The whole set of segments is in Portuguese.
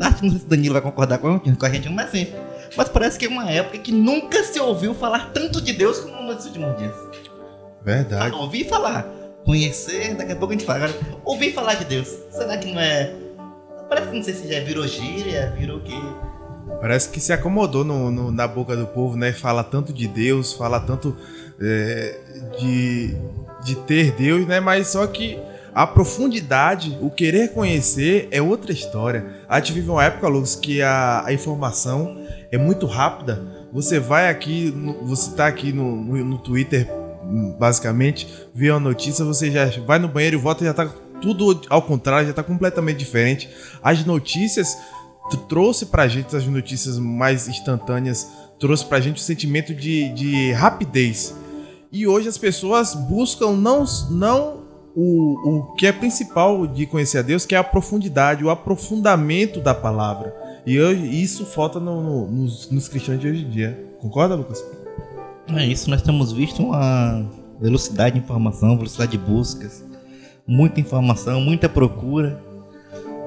acho que não sei se o Danilo vai concordar com, com a gente, mas assim, mas parece que é uma época que nunca se ouviu falar tanto de Deus como nos últimos dias. Verdade. Ah, ouvir falar, conhecer, daqui a pouco a gente fala. Agora, ouvir falar de Deus, será que não é. Parece que não sei se já virou gíria, virou o quê? Parece que se acomodou no, no- na boca do povo, né? Fala tanto de Deus, fala tanto é, de, de ter Deus, né? Mas só que a profundidade, o querer conhecer é outra história. A gente vive uma época, Lucas, que a, a informação é muito rápida. Você vai aqui, no- você tá aqui no, no, no Twitter, basicamente, vê uma notícia, você já vai no banheiro e volta e já tá tudo ao contrário, já tá completamente diferente. As notícias trouxe pra gente as notícias mais instantâneas, trouxe pra gente o sentimento de, de rapidez. E hoje as pessoas buscam não, não o, o que é principal de conhecer a Deus, que é a profundidade, o aprofundamento da palavra. E hoje, isso falta no- no- nos, nos cristãos de hoje em dia. Concorda, Lucas? É isso, nós temos visto uma velocidade de informação, velocidade de buscas, muita informação, muita procura,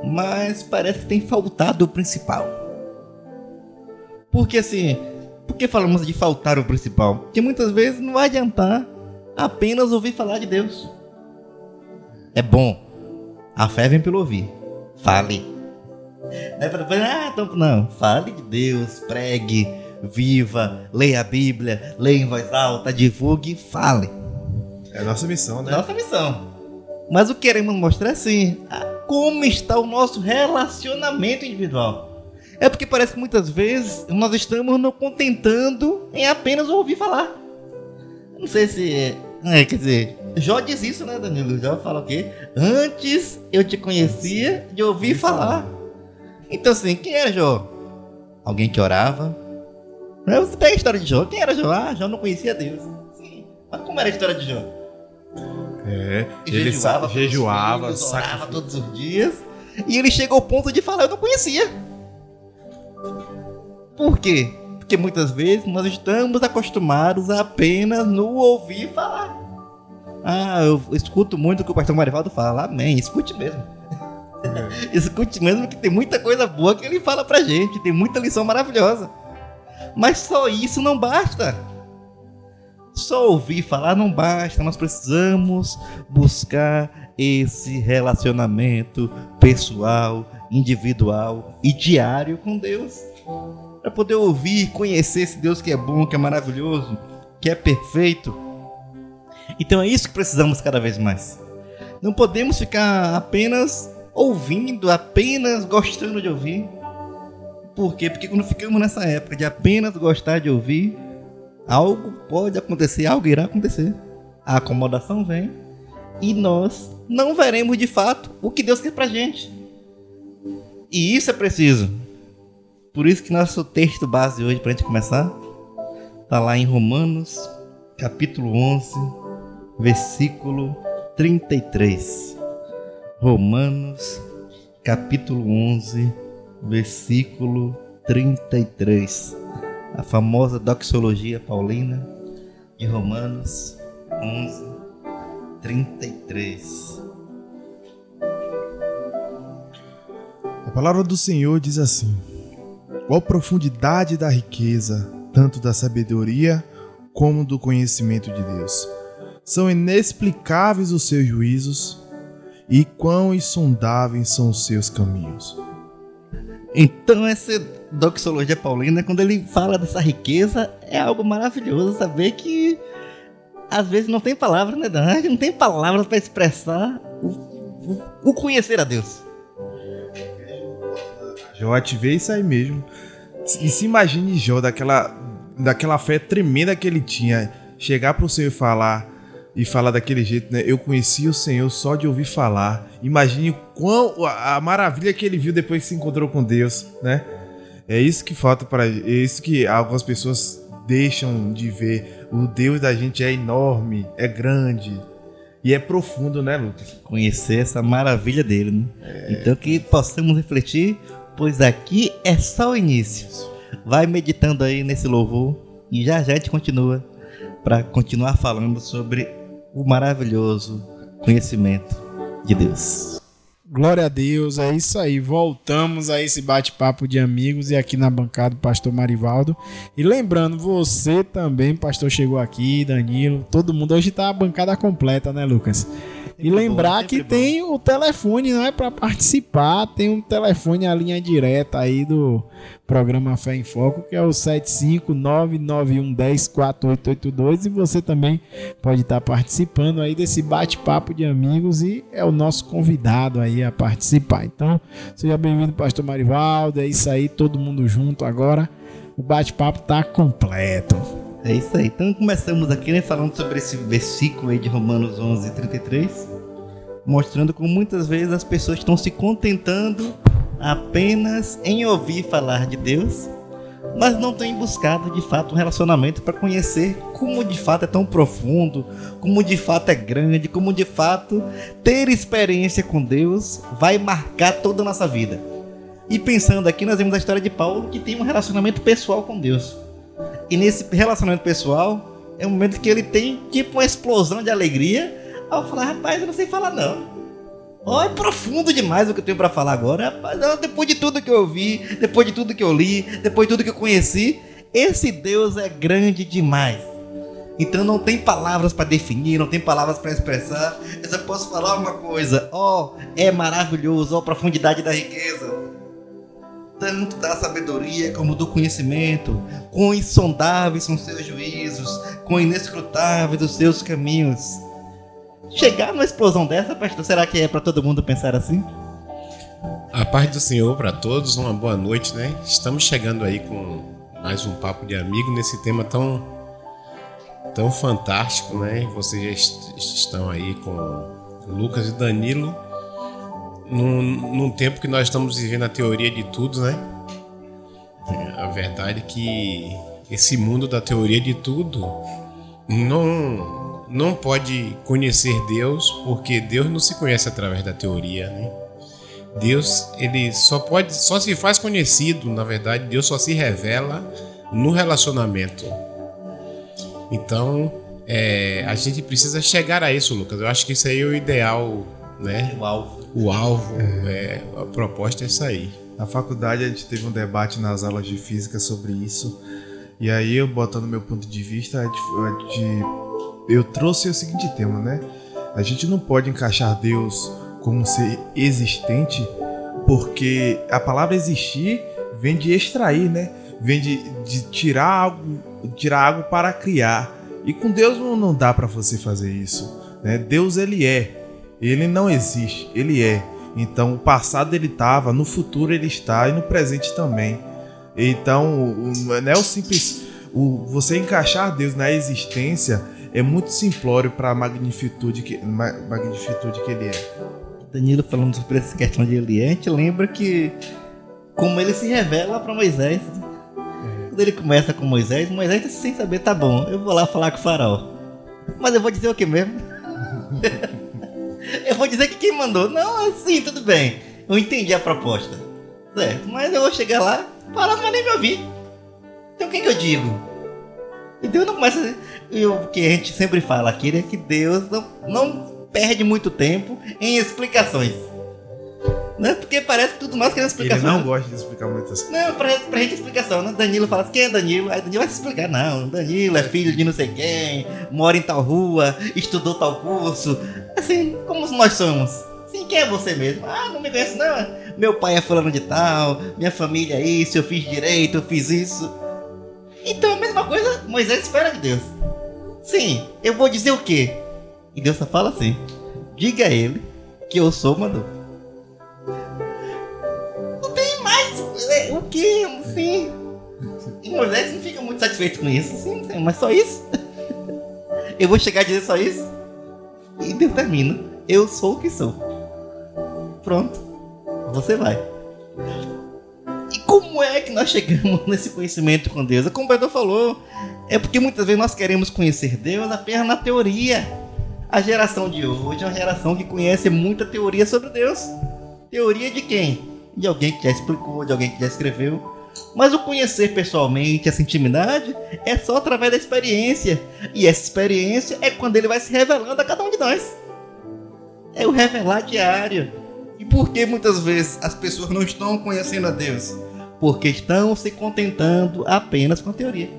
mas parece que tem faltado o principal. Porque assim, por que falamos de faltar o principal? Porque muitas vezes não vai adiantar apenas ouvir falar de Deus. É bom, a fé vem pelo ouvir. Fale. Não é pra depois, ah, então, não, fale de Deus, pregue, viva, leia a Bíblia, leia em voz alta, divulgue, fale. É a nossa missão, né? Nossa missão. Mas o que queremos mostrar é assim, a- como está o nosso relacionamento individual. É porque parece que muitas vezes nós estamos nos contentando em apenas ouvir falar. Não sei se. É, quer dizer, Jó diz isso, né, Danilo? Jó fala o quê? Antes eu te conhecia de ouvir falar. Então, assim, quem era Jó? Alguém que orava. Aí Você pega a história de Jó. Quem era Jó? Ah, Jó não conhecia Deus. Sim. Mas como era a história de Jó? É, Ele jejuava, jejuava, todos os dias, orava todos os dias. E ele chegou ao ponto de falar, eu não conhecia. Por quê? Porque muitas vezes nós estamos acostumados a apenas no ouvir falar. Ah, eu escuto muito o que o pastor Marivaldo fala. Amém, escute mesmo. escute mesmo que tem muita coisa boa que ele fala pra gente. Tem muita lição maravilhosa. Mas só isso não basta. Só ouvir falar não basta, nós precisamos buscar esse relacionamento pessoal, individual e diário com Deus. Para poder ouvir e conhecer esse Deus que é bom, que é maravilhoso, que é perfeito. Então é isso que precisamos cada vez mais. Não podemos ficar apenas ouvindo, apenas gostando de ouvir. Por quê? Porque quando ficamos nessa época de apenas gostar de ouvir, algo pode acontecer, algo irá acontecer. A acomodação vem e nós não veremos de fato o que Deus quer pra gente. E isso é preciso. Por isso que nosso texto base hoje, pra gente começar, tá lá em Romanos, capítulo 11, versículo 33. Romanos, capítulo 11, versículo 33 a famosa doxologia paulina de Romanos 11, 33. A palavra do Senhor diz assim: Qual profundidade da riqueza, tanto da sabedoria como do conhecimento de Deus. São inexplicáveis os seus juízos e quão insondáveis são os seus caminhos. Então, essa doxologia paulina, quando ele fala dessa riqueza, é algo maravilhoso saber que às vezes não tem palavras, né, Dan? Não tem palavras para expressar o, o- o conhecer a Deus. Jó ativei isso aí mesmo. E se imagine Jó daquela, daquela fé tremenda que ele tinha. Chegar pro Senhor e falar, e falar daquele jeito, né? Eu conheci o Senhor só de ouvir falar. Imagine quão, a, a maravilha que ele viu depois que se encontrou com Deus, né? É isso que falta para. É isso que algumas pessoas deixam de ver. O Deus da gente é enorme, é grande e é profundo, né, Lucas? Conhecer essa maravilha dele, né? Então que possamos refletir, pois aqui é só o início. Vai meditando aí nesse louvor e já já a gente continua para continuar falando sobre o maravilhoso conhecimento de Deus. Glória a Deus, é isso aí. Voltamos a esse bate-papo de amigos e aqui na bancada do pastor Marivaldo. E lembrando, você também, pastor, chegou aqui, Danilo, todo mundo. Hoje tá a bancada completa, né, Lucas? E lembrar bom, que bom. tem o telefone, não é para participar, tem um telefone a linha direta aí do programa Fé em Foco, que é o 75991104882 e você também pode estar participando aí desse bate-papo de amigos e é o nosso convidado aí a participar. Então, seja bem-vindo, pastor Marivaldo, é isso aí, todo mundo junto agora. O bate-papo tá completo. É isso aí. Então começamos aqui né, falando sobre esse versículo aí de Romanos 11, 33, mostrando como muitas vezes as pessoas estão se contentando apenas em ouvir falar de Deus, mas não têm buscado de fato um relacionamento para conhecer como de fato é tão profundo, como de fato é grande, como de fato ter experiência com Deus vai marcar toda a nossa vida. E pensando aqui, nós vemos a história de Paulo que tem um relacionamento pessoal com Deus. E nesse relacionamento pessoal, é um momento que ele tem tipo uma explosão de alegria ao falar: rapaz, eu não sei falar não. Oh, é profundo demais o que eu tenho para falar agora. Rapaz, depois de tudo que eu vi, depois de tudo que eu li, depois de tudo que eu conheci, esse Deus é grande demais. Então não tem palavras para definir, não tem palavras para expressar. Eu só posso falar uma coisa: ó, oh, é maravilhoso, ó, oh, profundidade da riqueza tanto da sabedoria como do conhecimento, quão insondáveis são seus juízos, quão inescrutáveis os seus caminhos. Chegar numa explosão dessa, pastor, será que é para todo mundo pensar assim? A paz do Senhor para todos, uma boa noite, né? Estamos chegando aí com mais um papo de amigo nesse tema tão tão fantástico, né? Vocês estão aí com Lucas e Danilo num, num tempo que nós estamos vivendo a teoria de tudo, né? A verdade é que esse mundo da teoria de tudo não, não pode conhecer Deus, porque Deus não se conhece através da teoria, né? Deus, ele só pode, só se faz conhecido, na verdade, Deus só se revela no relacionamento. Então, é, a gente precisa chegar a isso, Lucas. Eu acho que isso aí é o ideal, né? O alvo o alvo, é. é. a proposta é sair. Na faculdade a gente teve um debate nas aulas de física sobre isso. E aí eu botando meu ponto de vista, de, eu trouxe o seguinte tema, né? A gente não pode encaixar Deus como ser existente, porque a palavra existir vem de extrair, né? Vem de, de tirar algo, tirar algo para criar. E com Deus não dá para você fazer isso. Né? Deus ele é. Ele não existe, ele é. Então, o passado ele estava, no futuro ele está e no presente também. Então, não é o simples. O, você encaixar Deus na existência é muito simplório para a magnitude que, magnitude que ele é. Danilo falando sobre essa questão de ele é, a gente lembra que como ele se revela para Moisés. É. Quando ele começa com Moisés, Moisés sem saber, tá bom, eu vou lá falar com o faraó. Mas eu vou dizer o que mesmo? Eu vou dizer que quem mandou. Não, assim, tudo bem. Eu entendi a proposta. Certo, mas eu vou chegar lá, falar, não vai nem me ouvir. Então o que, que eu digo? E Deus não começa. E o que a gente sempre fala aqui é que Deus não, não perde muito tempo em explicações. Né? Porque parece que tudo nós queremos explicação. Ele não gosta de explicar muitas coisas. Não, pra, pra gente explicação. Né? Danilo fala assim, quem é Danilo? Aí Danilo vai se explicar. Não, Danilo é filho de não sei quem, mora em tal rua, estudou tal curso. Assim, como nós somos. Sim, quem é você mesmo? Ah, não me conhece não. Meu pai é fulano de tal, minha família é isso, eu fiz direito, eu fiz isso. Então a mesma coisa Moisés espera de Deus. Sim, eu vou dizer o quê? E Deus só fala assim: diga a ele que eu sou mandou. o que? Sim. E Moisés não fica muito satisfeito com isso. Sim, sim, mas só isso? Eu vou chegar a dizer só isso? E Deus termina. Eu sou o que sou. Pronto. Você vai. Como é que nós chegamos nesse conhecimento com Deus? Como o Pedro falou, é porque muitas vezes nós queremos conhecer Deus apenas na teoria. A geração de hoje é uma geração que conhece muita teoria sobre Deus. Teoria de quem? de alguém que já explicou, de alguém que já escreveu. Mas o conhecer pessoalmente, essa intimidade, é só através da experiência. E essa experiência é quando ele vai se revelando a cada um de nós. É o revelar diário. E por que muitas vezes as pessoas não estão conhecendo a Deus? Porque estão se contentando apenas com a teoria.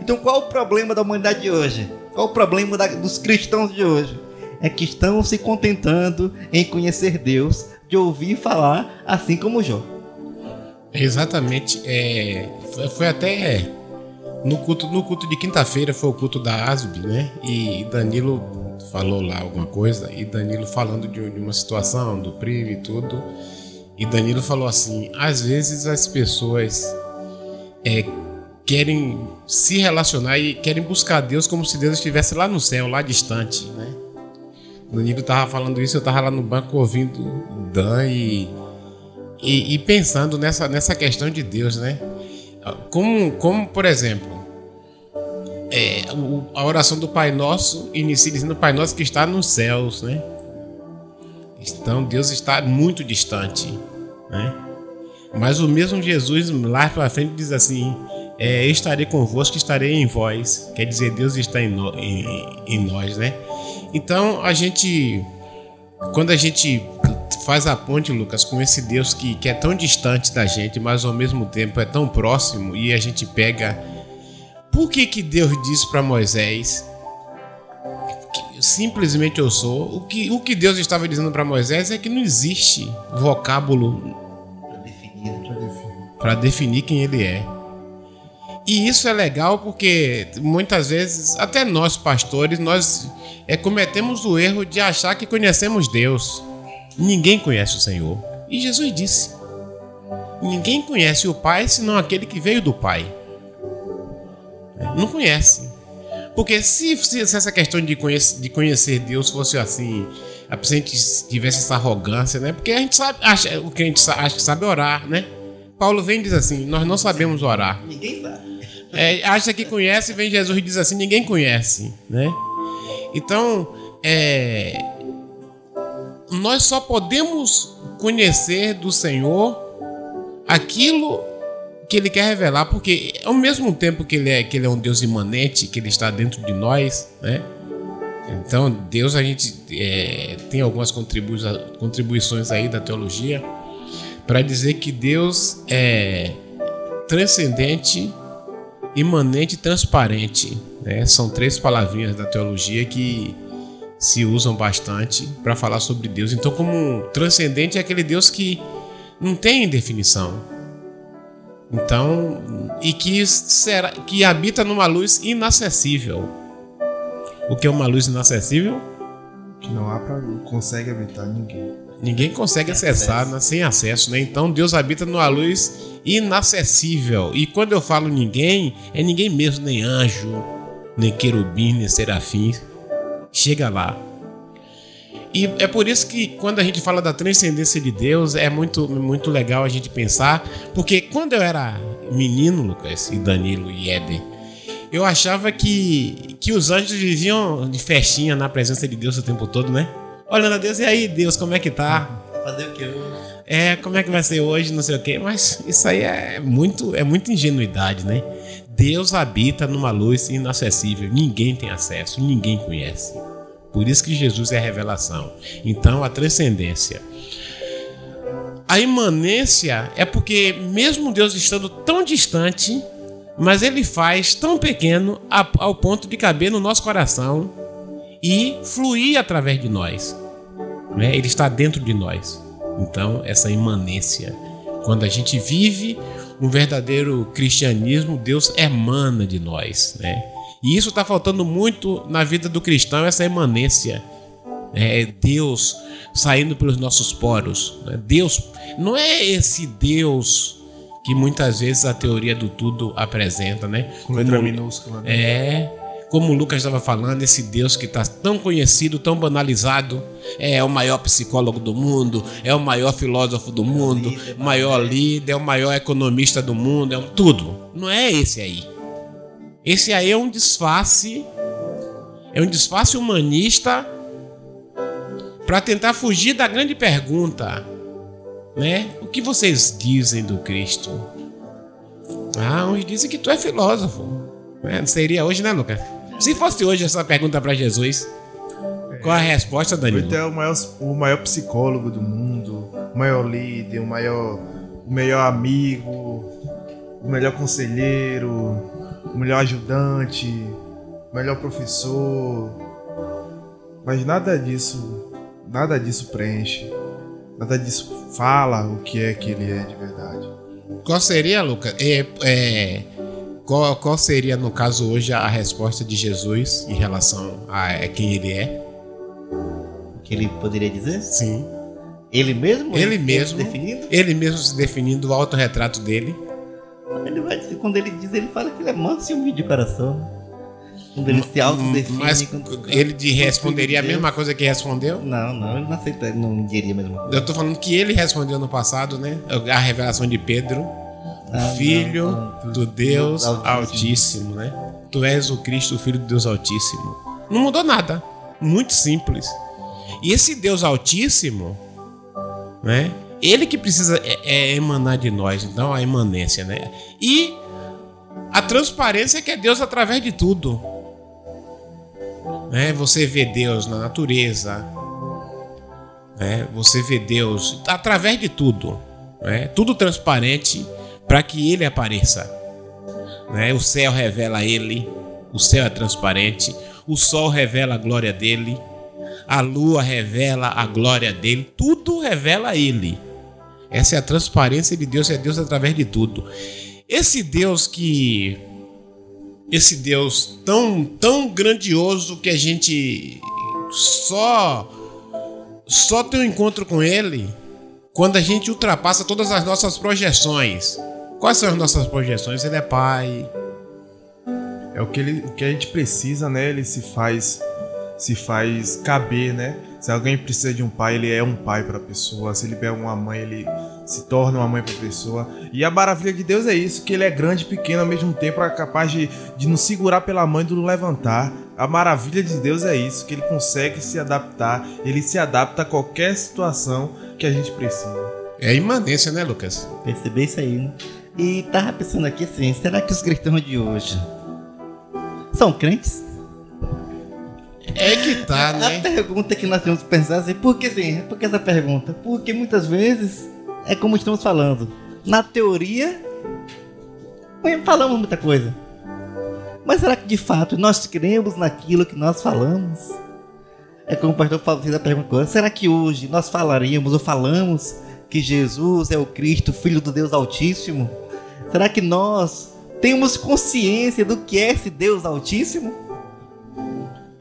Então, qual o problema da humanidade de hoje? Qual o problema da, dos cristãos de hoje? É que estão se contentando em conhecer Deus, de ouvir falar, assim como Jó. Exatamente. É, foi, até no culto, no culto de quinta-feira foi o culto da ASB, né? E Danilo falou lá alguma coisa, e Danilo falando de, de uma situação do PRIV e tudo. E Danilo falou assim: às vezes as pessoas é, querem se relacionar e querem buscar Deus como se Deus estivesse lá no céu, lá distante, né? Danilo tava falando isso, eu tava lá no banco ouvindo Dan e, e, e pensando nessa, nessa questão de Deus, né? Como, como por exemplo, é, a oração do Pai Nosso inicia dizendo Pai Nosso que está nos céus, né? Então Deus está muito distante, né? Mas o mesmo Jesus lá para frente diz assim: é, estarei convosco, estarei em vós. Quer dizer, Deus está em, no, em, em nós, né? Então a gente, quando a gente faz a ponte, Lucas, com esse Deus que, que é tão distante da gente, mas ao mesmo tempo é tão próximo, e a gente pega. Por que, que Deus disse para Moisés? Simplesmente eu sou. O que, o que Deus estava dizendo para Moisés é que não existe vocábulo para definir quem ele é. E isso é legal porque muitas vezes, até nós pastores, nós é, cometemos o erro de achar que conhecemos Deus. Ninguém conhece o Senhor. E Jesus disse: Ninguém conhece o Pai senão aquele que veio do Pai. Não conhece. Porque se, se essa questão de conhecer, de conhecer Deus fosse assim, a gente tivesse essa arrogância, né? Porque a gente sabe, acha, o que a gente acha que sabe orar, né? Paulo vem e diz assim: Nós não sabemos orar. Ninguém sabe. É, acha que conhece, vem Jesus e diz assim: Ninguém conhece, né? Então, é, nós só podemos conhecer do Senhor aquilo que Ele quer revelar, porque ao mesmo tempo que Ele é, que ele é um Deus imanente, que Ele está dentro de nós, né? Então, Deus, a gente é, tem algumas contribuições aí da teologia para dizer que Deus é transcendente, imanente e transparente. Né? São três palavrinhas da teologia que se usam bastante para falar sobre Deus. Então, como transcendente é aquele Deus que não tem definição. Então, e que será que habita numa luz inacessível. O que é uma luz inacessível? Que não há para consegue habitar ninguém. Ninguém consegue acessar né, sem acesso, né? Então Deus habita numa luz inacessível. E quando eu falo ninguém, é ninguém mesmo, nem anjo, nem querubim, nem serafim chega lá. E é por isso que quando a gente fala da transcendência de Deus, é muito, muito legal a gente pensar, porque quando eu era menino, Lucas, e Danilo e Éder, eu achava que, que os anjos viviam de festinha na presença de Deus o tempo todo, né? Olhando a Deus, e aí, Deus, como é que tá? Fazer o que hoje? É, como é que vai ser hoje, não sei o quê, mas isso aí é muito, é muita ingenuidade, né? Deus habita numa luz inacessível, ninguém tem acesso, ninguém conhece. Por isso que Jesus é revelação. Então, a transcendência. A imanência é porque, mesmo Deus estando tão distante, mas ele faz tão pequeno ao ponto de caber no nosso coração e fluir através de nós. Né? Ele está dentro de nós. Então, essa imanência. Quando a gente vive um verdadeiro cristianismo, Deus emana de nós, né? E isso está faltando muito na vida do cristão, essa emanência. É Deus saindo pelos nossos poros. Né? Deus não é esse Deus que muitas vezes a teoria do tudo apresenta, né? Com letra minúscula. Né? É como o Lucas estava falando, esse Deus que está tão conhecido, tão banalizado, é o maior psicólogo do mundo, é o maior filósofo do mundo, líder, maior líder, é o maior economista do mundo, é um, tudo. Não é esse aí. Esse aí é um disfarce, é um disfarce humanista para tentar fugir da grande pergunta, né? O que vocês dizem do Cristo? Ah, uns dizem que tu é filósofo. É, não seria hoje, né, Lucas? Se fosse hoje essa pergunta para Jesus, qual a resposta, Danilo? Ele é o maior, o maior psicólogo do mundo. o maior líder, o maior, o melhor amigo, o melhor conselheiro, o melhor ajudante, o melhor professor. Mas nada disso, nada disso preenche. Nada disso fala o que é que ele é de verdade. Qual seria, Lucas? É, é, qual, qual seria, no caso, hoje, a resposta de Jesus em relação a quem ele é? O que ele poderia dizer? Sim. Ele mesmo? Ele mesmo. se definindo? Ele mesmo se definindo, o autorretrato dele. Ele vai quando ele diz, ele fala que ele é manso e humilde de coração. Quando ele se autodefine. Mas quando- ele de responderia a Deus- mesma coisa que respondeu? Não, não, ele não aceita, ele não diria a mesma coisa. Eu tô falando que ele respondeu no passado, né? A revelação de Pedro. Ah, filho não, não, do Deus Altíssimo. Altíssimo, né? Tu és o Cristo, o Filho do Deus Altíssimo. Não mudou nada. Muito simples. E esse Deus Altíssimo, né? Ele que precisa é, é emanar de nós, então a imanência, né? E a transparência que é Deus através de tudo. Né? Você vê Deus na natureza, né? Você vê Deus através de tudo, né? Tudo transparente para que ele apareça. Né? O céu revela ele, o céu é transparente, o sol revela a glória dele, a lua revela a glória dele, tudo revela ele. Essa é a transparência de Deus, é Deus através de tudo. Esse Deus que esse Deus tão tão grandioso que a gente só só tem um encontro com ele quando a gente ultrapassa todas as nossas projeções. Quais são as nossas projeções? Ele é pai. É o que, ele, o que a gente precisa, né? Ele se faz se faz caber, né? Se alguém precisa de um pai, ele é um pai para a pessoa. Se ele é uma mãe, ele se torna uma mãe para a pessoa. E a maravilha de Deus é isso, que ele é grande e pequeno ao mesmo tempo, é capaz de, de nos segurar pela mão e de nos levantar. A maravilha de Deus é isso, que ele consegue se adaptar, ele se adapta a qualquer situação que a gente precisa. É a imanência, né, Lucas? Perceber isso aí, né? E tava pensando aqui assim, será que os cristãos de hoje são crentes? É que tá, A né? pergunta que nós temos que pensar assim, por que sim? Por que essa pergunta? Porque muitas vezes é como estamos falando. Na teoria, falamos muita coisa. Mas será que de fato nós cremos naquilo que nós falamos? É como o pastor Paulo fez a pergunta: será que hoje nós falaríamos ou falamos que Jesus é o Cristo, Filho do Deus Altíssimo? Será que nós temos consciência do que é esse Deus Altíssimo?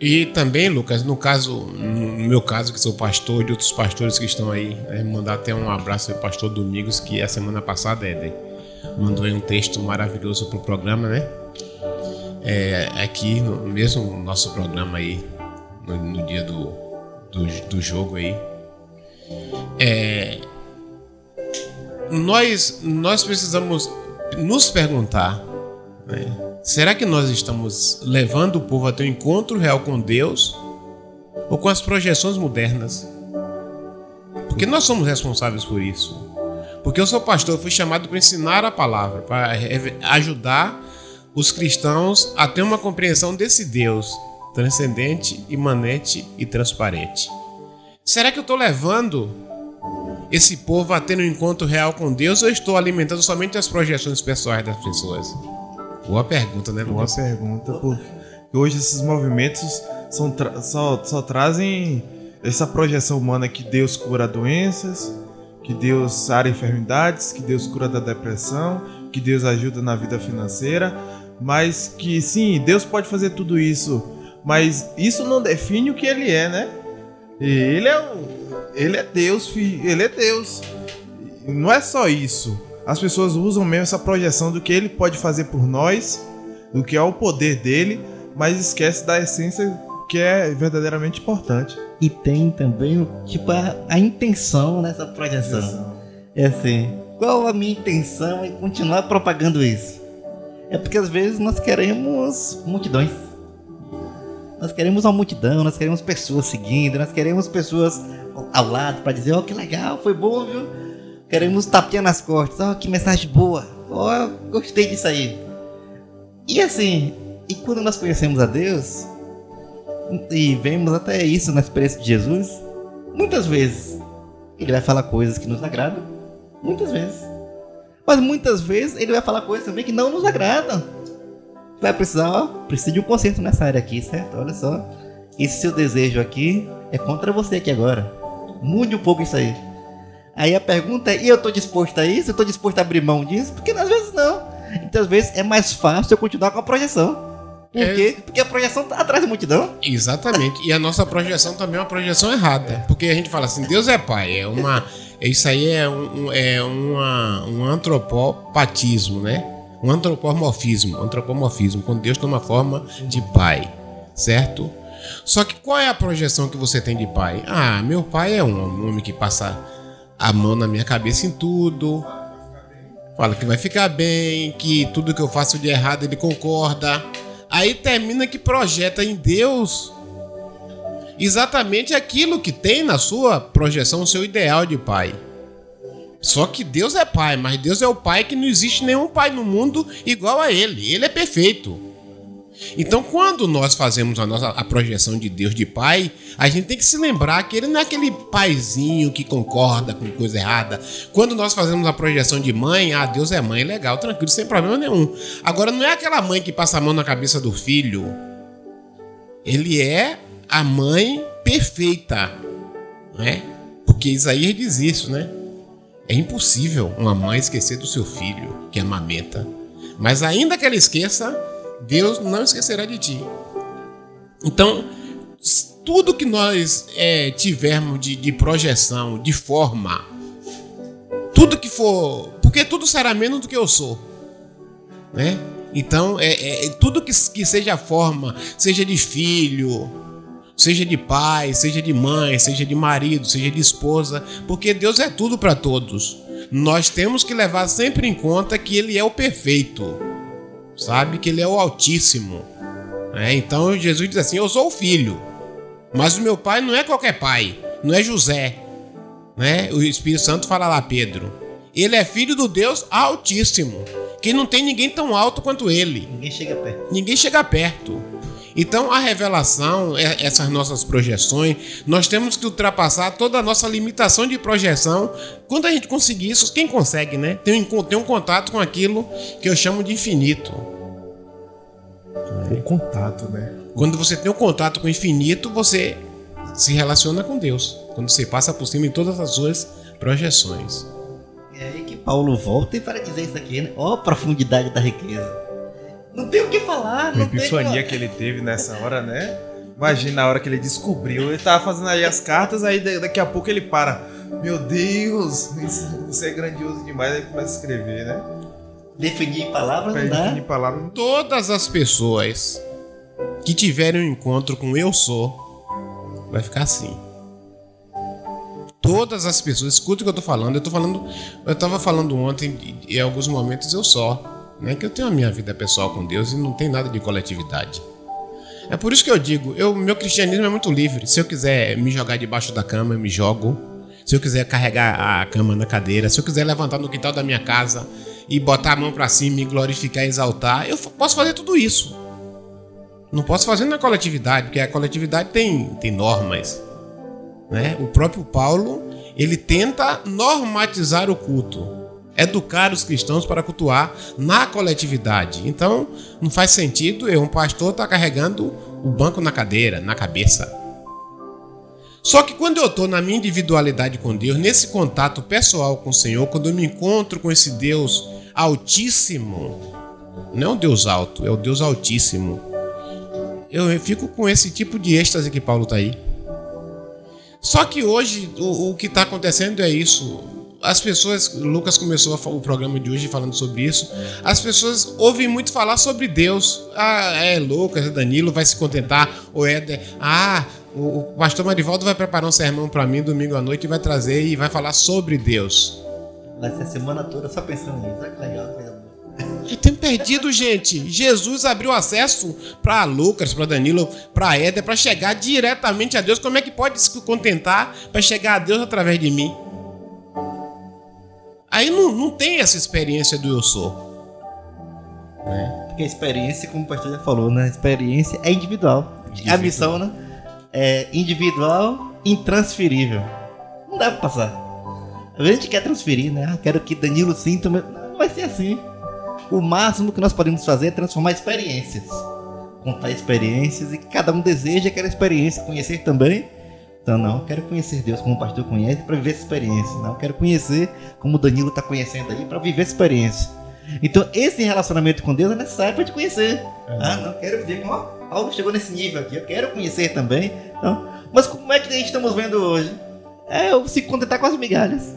E também, Lucas, no caso, no meu caso, que sou pastor, e de outros pastores que estão aí, né, mandar até um abraço ao pastor Domingos, que a semana passada, Éder, mandou um texto maravilhoso pro programa, né? É, aqui, no mesmo nosso programa aí, no, no dia do, do, do jogo aí. É, nós, nós precisamos nos perguntar, né? Será que nós estamos levando o povo a ter um encontro real com Deus ou com as projeções modernas? Porque nós somos responsáveis por isso. Porque eu sou pastor, fui chamado para ensinar a palavra, para ajudar os cristãos a ter uma compreensão desse Deus transcendente, imanente e transparente. Será que eu estou levando esse povo a ter um encontro real com Deus ou estou alimentando somente as projeções pessoais das pessoas? Boa pergunta, né, Boa Lucas? pergunta, porque hoje esses movimentos são tra- só, só trazem essa projeção humana que Deus cura doenças, que Deus sara enfermidades, que Deus cura da depressão, que Deus ajuda na vida financeira, mas que sim, Deus pode fazer tudo isso, mas isso não define o que ele é, né? Ele é ele é Deus, fi- ele é Deus. Não é só isso. As pessoas usam mesmo essa projeção do que ele pode fazer por nós, do que é o poder dele, mas esquece da essência que é verdadeiramente importante. E tem também, tipo, a, a intenção nessa projeção. É assim, qual a minha intenção em continuar propagando isso? É porque às vezes nós queremos multidões. Nós queremos uma multidão, nós queremos pessoas seguindo, nós queremos pessoas ao lado para dizer, ó, que legal, foi bom, viu? Queremos tapinha nas costas, ó, que mensagem boa, ó, gostei disso aí. E assim, e quando nós conhecemos a Deus, e vemos até isso na experiência de Jesus, muitas vezes ele vai falar coisas que nos agradam, muitas vezes. Mas muitas vezes ele vai falar coisas também que não nos agradam. Vai precisar, ó, precisa de um consenso nessa área aqui, certo? Olha só. Esse seu desejo aqui é contra você aqui agora. Mude um pouco isso aí. Aí a pergunta é, e eu tô disposto a isso? Eu tô disposto a abrir mão disso? Porque às vezes não. Então às vezes é mais fácil eu continuar com a projeção. Por É. quê? Porque a projeção tá atrás da multidão. Exatamente. E a nossa projeção também é uma projeção errada. Porque a gente fala assim, Deus é pai. É uma. Isso aí é um, um- é uma, um antropopatismo, né? Um antropomorfismo. Antropomorfismo, quando Deus toma forma de pai. Certo? Só que qual é a projeção que você tem de pai? Ah, meu pai é um homem que passa a mão na minha cabeça em tudo. Fala que vai ficar bem, que tudo que eu faço de errado ele concorda. Aí termina que projeta em Deus exatamente aquilo que tem na sua projeção, seu ideal de pai. Só que Deus é pai, mas Deus é o pai que não existe nenhum pai no mundo igual a ele. Ele é perfeito. Então, quando nós fazemos a nossa a projeção de Deus de pai, a gente tem que se lembrar que ele não é aquele paizinho que concorda com coisa errada. Quando nós fazemos a projeção de mãe, ah, Deus é mãe, legal, tranquilo, sem problema nenhum. Agora, não é aquela mãe que passa a mão na cabeça do filho. Ele é a mãe perfeita, né? Porque Isaías diz isso, né? É impossível uma mãe esquecer do seu filho que amamenta. Mas ainda que ela esqueça, Deus não esquecerá de ti. Então, tudo que nós é, tivermos de, de projeção, de forma, tudo que for. Porque tudo será menos do que eu sou. Né? Então, é, é- é tudo que, que seja forma, seja de filho, seja de pai, seja de mãe, seja de marido, seja de esposa, porque Deus é tudo para todos. Nós temos que levar sempre em conta que Ele é o perfeito, sabe? Que Ele é o Altíssimo. né? Então Jesus diz assim: Eu sou o filho, mas o meu pai não é qualquer pai, não é José. Né? O Espírito Santo fala lá, Pedro. Ele é filho do Deus Altíssimo, que não tem ninguém tão alto quanto ele Ninguém chega perto. ninguém chega perto. Então a revelação, é- essas nossas projeções, nós temos que ultrapassar toda a nossa limitação de projeção. Quando a gente conseguir isso, quem consegue, né? Tem um, tem um contato com aquilo que eu chamo de infinito. O contato, né? Quando você tem um contato com o infinito, você se relaciona com Deus. Quando você passa por cima em todas as suas projeções. É aí que Paulo volta e para dizer isso aqui, né? Ó a profundidade da riqueza. Não tem o que falar, tem epifania que ele teve nessa hora, né? Imagina a hora que ele descobriu. Ele tava fazendo aí as cartas, aí da- daqui a pouco ele para. Meu Deus, isso, isso é grandioso demais. Aí ele começa a escrever, né? Definir palavras não dá. definir palavras. Todas as pessoas que tiverem um encontro com eu sou, vai ficar assim. Todas as pessoas, escuta o que eu tô falando. Eu tô falando, eu tava falando ontem, em alguns momentos eu só, né? Que eu tenho a minha vida pessoal com Deus e não tem nada de coletividade. É por isso que eu digo, eu, meu cristianismo é muito livre. Se eu quiser me jogar debaixo da cama, eu me jogo. Se eu quiser carregar a cama na cadeira, se eu quiser levantar no quintal da minha casa e botar a mão pra cima e glorificar exaltar, eu posso fazer tudo isso. Não posso fazer na coletividade, porque a coletividade tem, tem normas. Né? O próprio Paulo, ele tenta normatizar o culto. Educar os cristãos para cultuar na coletividade. Então, não faz sentido eu, um pastor, estar carregando o banco na cadeira, na cabeça. Só que quando eu estou na minha individualidade com Deus, nesse contato pessoal com o Senhor, quando eu me encontro com esse Deus altíssimo, não é um Deus alto, é o Deus altíssimo. Eu fico com esse tipo de êxtase que Paulo está aí. Só que hoje o, o que está acontecendo é isso. As pessoas, Lucas começou o programa de hoje falando sobre isso. As pessoas ouvem muito falar sobre Deus. Ah, é Lucas, é Danilo, vai se contentar. Ou Éder, ah, o, pastor Marivaldo vai preparar um sermão para mim domingo à noite e vai trazer e vai falar sobre Deus. Vai ser a semana toda só pensando nisso. Olha que legal, coisa boa. E tem perdido, gente. Jesus abriu acesso para Lucas, para Danilo, para Éder, para chegar diretamente a Deus. Como é que pode se contentar para chegar a Deus através de mim? Aí não, não tem essa experiência do eu sou. Porque a experiência, como o pastor já falou, né? A experiência é individual. A missão, né? É individual, intransferível. Não dá pra passar. A gente quer transferir, né? Ah, quero que Danilo sinta, mas não vai ser assim. O máximo que nós podemos fazer é transformar experiências. Contar experiências e que cada um deseja aquela experiência, conhecer também. Então, não, eu quero conhecer Deus como o pastor conhece para viver essa experiência. Não, eu quero conhecer como o Danilo está conhecendo aí para viver essa experiência. Então, esse relacionamento com Deus é necessário para te conhecer. Ah, não, quero viver como ó, Paulo chegou nesse nível aqui, eu quero conhecer também. Então, mas como é que estamos vendo hoje? É eu se contentar com as migalhas.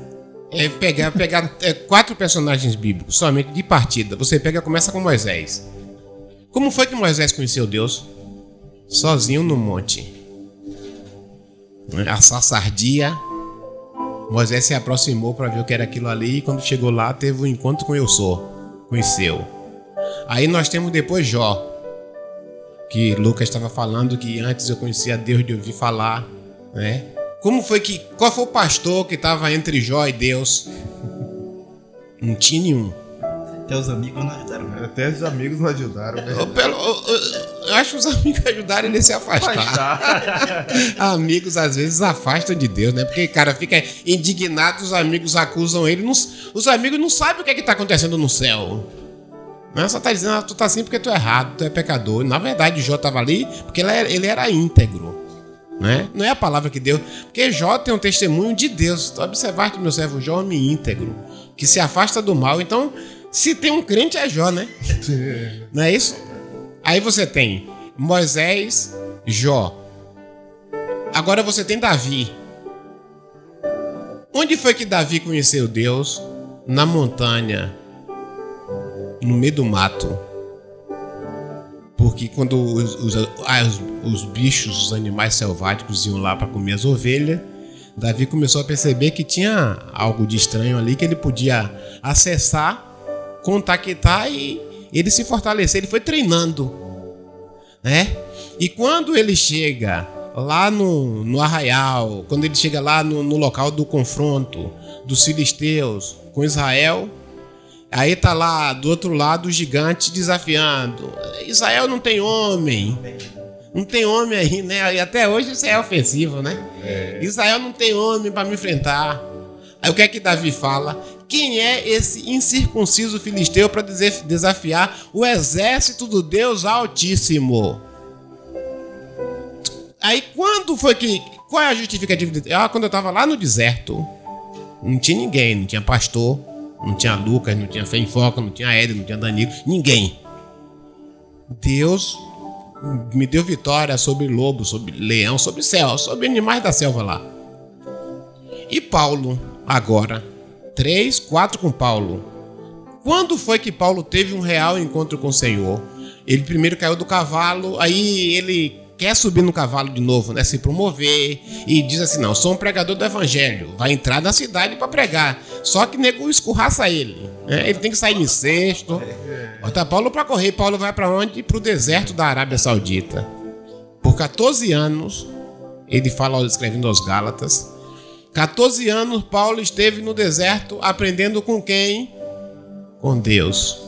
É pegar, pegar é, quatro personagens bíblicos, somente de partida. Você pega começa com Moisés. Como foi que Moisés conheceu Deus? Sozinho no monte. A sassardia. Moisés se aproximou para ver o que era aquilo ali e quando chegou lá teve um encontro com Eu Sou. Conheceu. Aí nós temos depois Jó. Que Lucas estava falando que antes eu conhecia Deus de ouvir falar, né? Como foi que. Qual foi o pastor que estava entre Jó e Deus? Não tinha nenhum. Até os amigos não ajudaram. Até os amigos não ajudaram. Né? Pelo, acho que os amigos ajudaram ele a se afastar. amigos às vezes afastam de Deus, né? Porque, cara, fica indignado, os amigos acusam ele. Não, os amigos não sabem o que é está acontecendo no céu. Mas só tá dizendo, ah, tu tá assim porque tu é errado, tu é pecador. Na verdade, Jó estava ali porque ele era, ele era íntegro. Né? Não é a palavra que Deus. Porque Jó tem um testemunho de Deus. Tu observaste, meu servo Jó, homem íntegro, que se afasta do mal. Então, se tem um crente, é Jó, né? Não é isso? Aí você tem Moisés, Jó. Agora você tem Davi. Onde foi que Davi conheceu Deus? Na montanha, no meio do mato. Porque quando os, os, ah, os, os bichos, os animais selváticos iam lá para comer as ovelhas, Davi começou a perceber que tinha algo de estranho ali que ele podia acessar, contactar e ele se fortalecer. Ele foi treinando, né? E quando ele chega lá no, no arraial, quando ele chega lá no, no local do confronto dos filisteus com Israel, Aí tá lá do outro lado o gigante desafiando. Israel não tem homem. Não tem homem aí, né? E até hoje isso é ofensivo, né? É. Israel não tem homem para me enfrentar. Aí o que é que Davi fala? Quem é esse incircunciso filisteu para desafiar o exército do Deus Altíssimo? Aí quando foi que. Qual é a justificativa? Ah, quando eu estava lá no deserto. Não tinha ninguém, não tinha pastor não tinha Lucas, não tinha Fé em Foca, não tinha Éder, não tinha Danilo, ninguém. Deus me deu vitória sobre lobo, sobre leão, sobre céu, sobre animais da selva lá. E Paulo, agora, três, quatro com Paulo. Quando foi que Paulo teve um real encontro com o Senhor? Ele primeiro caiu do cavalo, aí ele quer subir no cavalo de novo, né? Se promover e diz assim: não, sou um pregador do evangelho, vai entrar na cidade para pregar. Só que nego escorraça ele. Né? Ele tem que sair em sexto. Bota Paulo para correr. Paulo vai para onde? Para o deserto da Arábia Saudita. Por 14 anos, ele fala escrevendo aos Gálatas. 14 anos Paulo esteve no deserto aprendendo com quem? Com Deus.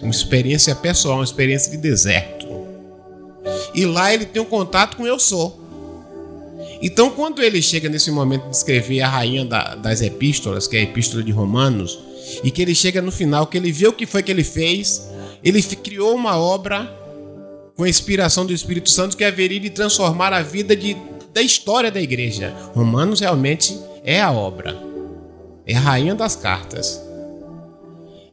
Uma experiência pessoal, uma experiência de deserto. E lá ele tem um contato com eu sou. Então, quando ele chega nesse momento de escrever a rainha da, das epístolas, que é a epístola de Romanos, e que ele chega no final, que ele vê o que foi que ele fez, ele criou uma obra com a inspiração do Espírito Santo que haveria de transformar a vida de, da história da igreja. Romanos realmente é a obra, é a rainha das cartas.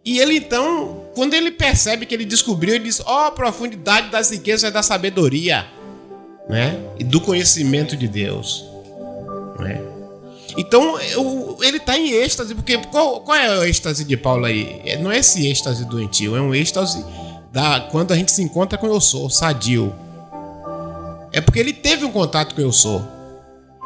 E ele então, quando ele percebe que ele descobriu, ele diz: Ó, oh, profundidade das riquezas da sabedoria, né? E do conhecimento de Deus, né? Então eu, ele está em êxtase, porque qual, qual é o êxtase de Paulo aí? É, não é esse êxtase doentio, é um êxtase da, quando a gente se encontra com eu sou, sadio. É porque ele teve um contato com eu sou.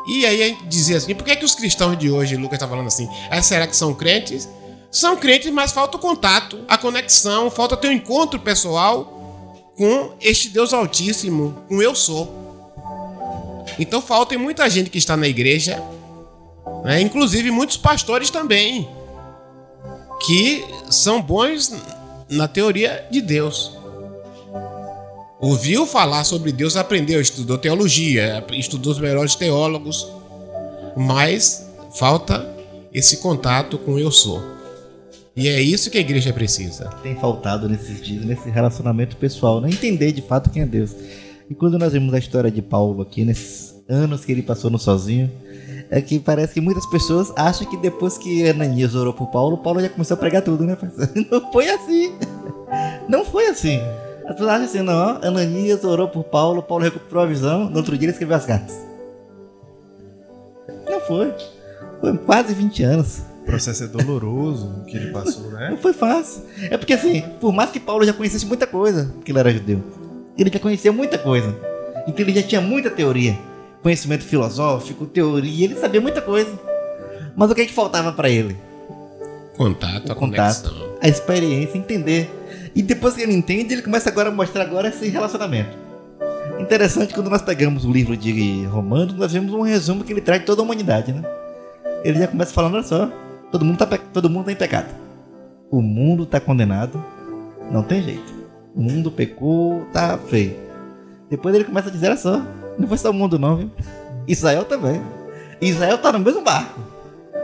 E aí a gente dizia assim: por que, é que os cristãos de hoje, Lucas está falando assim, ah, será que são crentes? São crentes, mas falta o contato, a conexão, falta ter um encontro pessoal com este Deus Altíssimo, com eu sou. Então falta muita gente que está na igreja, né? inclusive muitos pastores também, que são bons na teoria de Deus. Ouviu falar sobre Deus, aprendeu, estudou teologia, estudou os melhores teólogos, mas falta esse contato com eu sou. E é isso que a igreja precisa. Tem faltado nesses dias, nesse relacionamento pessoal, né? Entender de fato quem é Deus. E quando nós vemos a história de Paulo aqui, nesses anos que ele passou no sozinho, é que parece que muitas pessoas acham que depois que Ananias orou por Paulo, Paulo já começou a pregar tudo, né? Não foi assim. Não foi assim. As pessoas acham assim, não, Ananias orou por Paulo, Paulo recuperou a visão, no outro dia ele escreveu as cartas. Não foi. Foi quase 20 anos. O processo é doloroso que ele passou, né? Não foi fácil. É porque assim, por mais que Paulo já conhecesse muita coisa, porque ele era judeu, ele já conhecia muita coisa. Então ele já tinha muita teoria. Conhecimento filosófico, teoria, ele sabia muita coisa. Mas o que, é que faltava para ele? Contato, O a contato, conexão. a experiência, entender. E depois que ele entende, ele começa agora a mostrar agora esse relacionamento. Interessante quando nós pegamos o livro de Romanos, nós vemos um resumo que ele traz de toda a humanidade, né? Ele já começa falando, olha só, todo mundo tá, todo mundo tá em pecado. O mundo tá condenado, não tem jeito. O mundo pecou, tá feio. Depois ele começa a dizer, olha só, não foi só o mundo não, viu? Israel também. Israel tá no mesmo barco.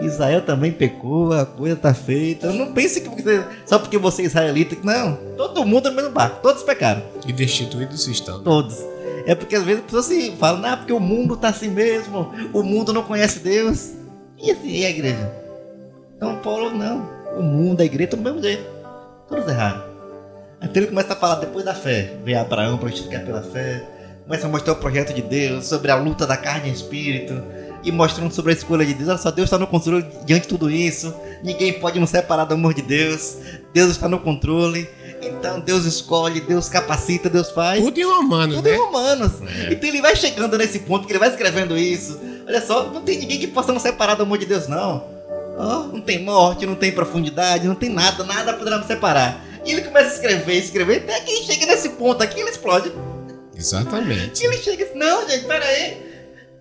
Israel também pecou, a coisa tá feita. Não pense que você- só porque você é israelita. Não, todo mundo no mesmo barco, todos pecaram. E destituídos estão. Todos. É porque às vezes as pessoas se falam, ah, porque o mundo tá assim mesmo, o mundo não conhece Deus. E assim, e a igreja? Então Paulo, não. O mundo, a igreja, estão do mesmo jeito. Todos erraram. Então ele começa a falar depois da fé. Vem Abraão para justificar pela fé. Começa a mostrar o projeto de Deus, sobre a luta da carne e espírito. E mostrando sobre a escolha de Deus. Olha só, Deus está no controle diante de tudo isso. Ninguém pode nos separar do amor de Deus. Deus está no controle. Então Deus escolhe, Deus capacita, Deus faz. Tudo em romanos, Tudo né? em romanos. É. Então ele vai chegando nesse ponto que ele vai escrevendo isso. Olha só, não tem ninguém que possa nos separar do amor de Deus, não. Ó, não tem morte, não tem profundidade, não tem nada, nada poderá nos separar. E ele começa a escrever, escrever, até que ele chega nesse ponto aqui, ele explode. Exatamente. E ele chega e diz, não, gente, pera aí.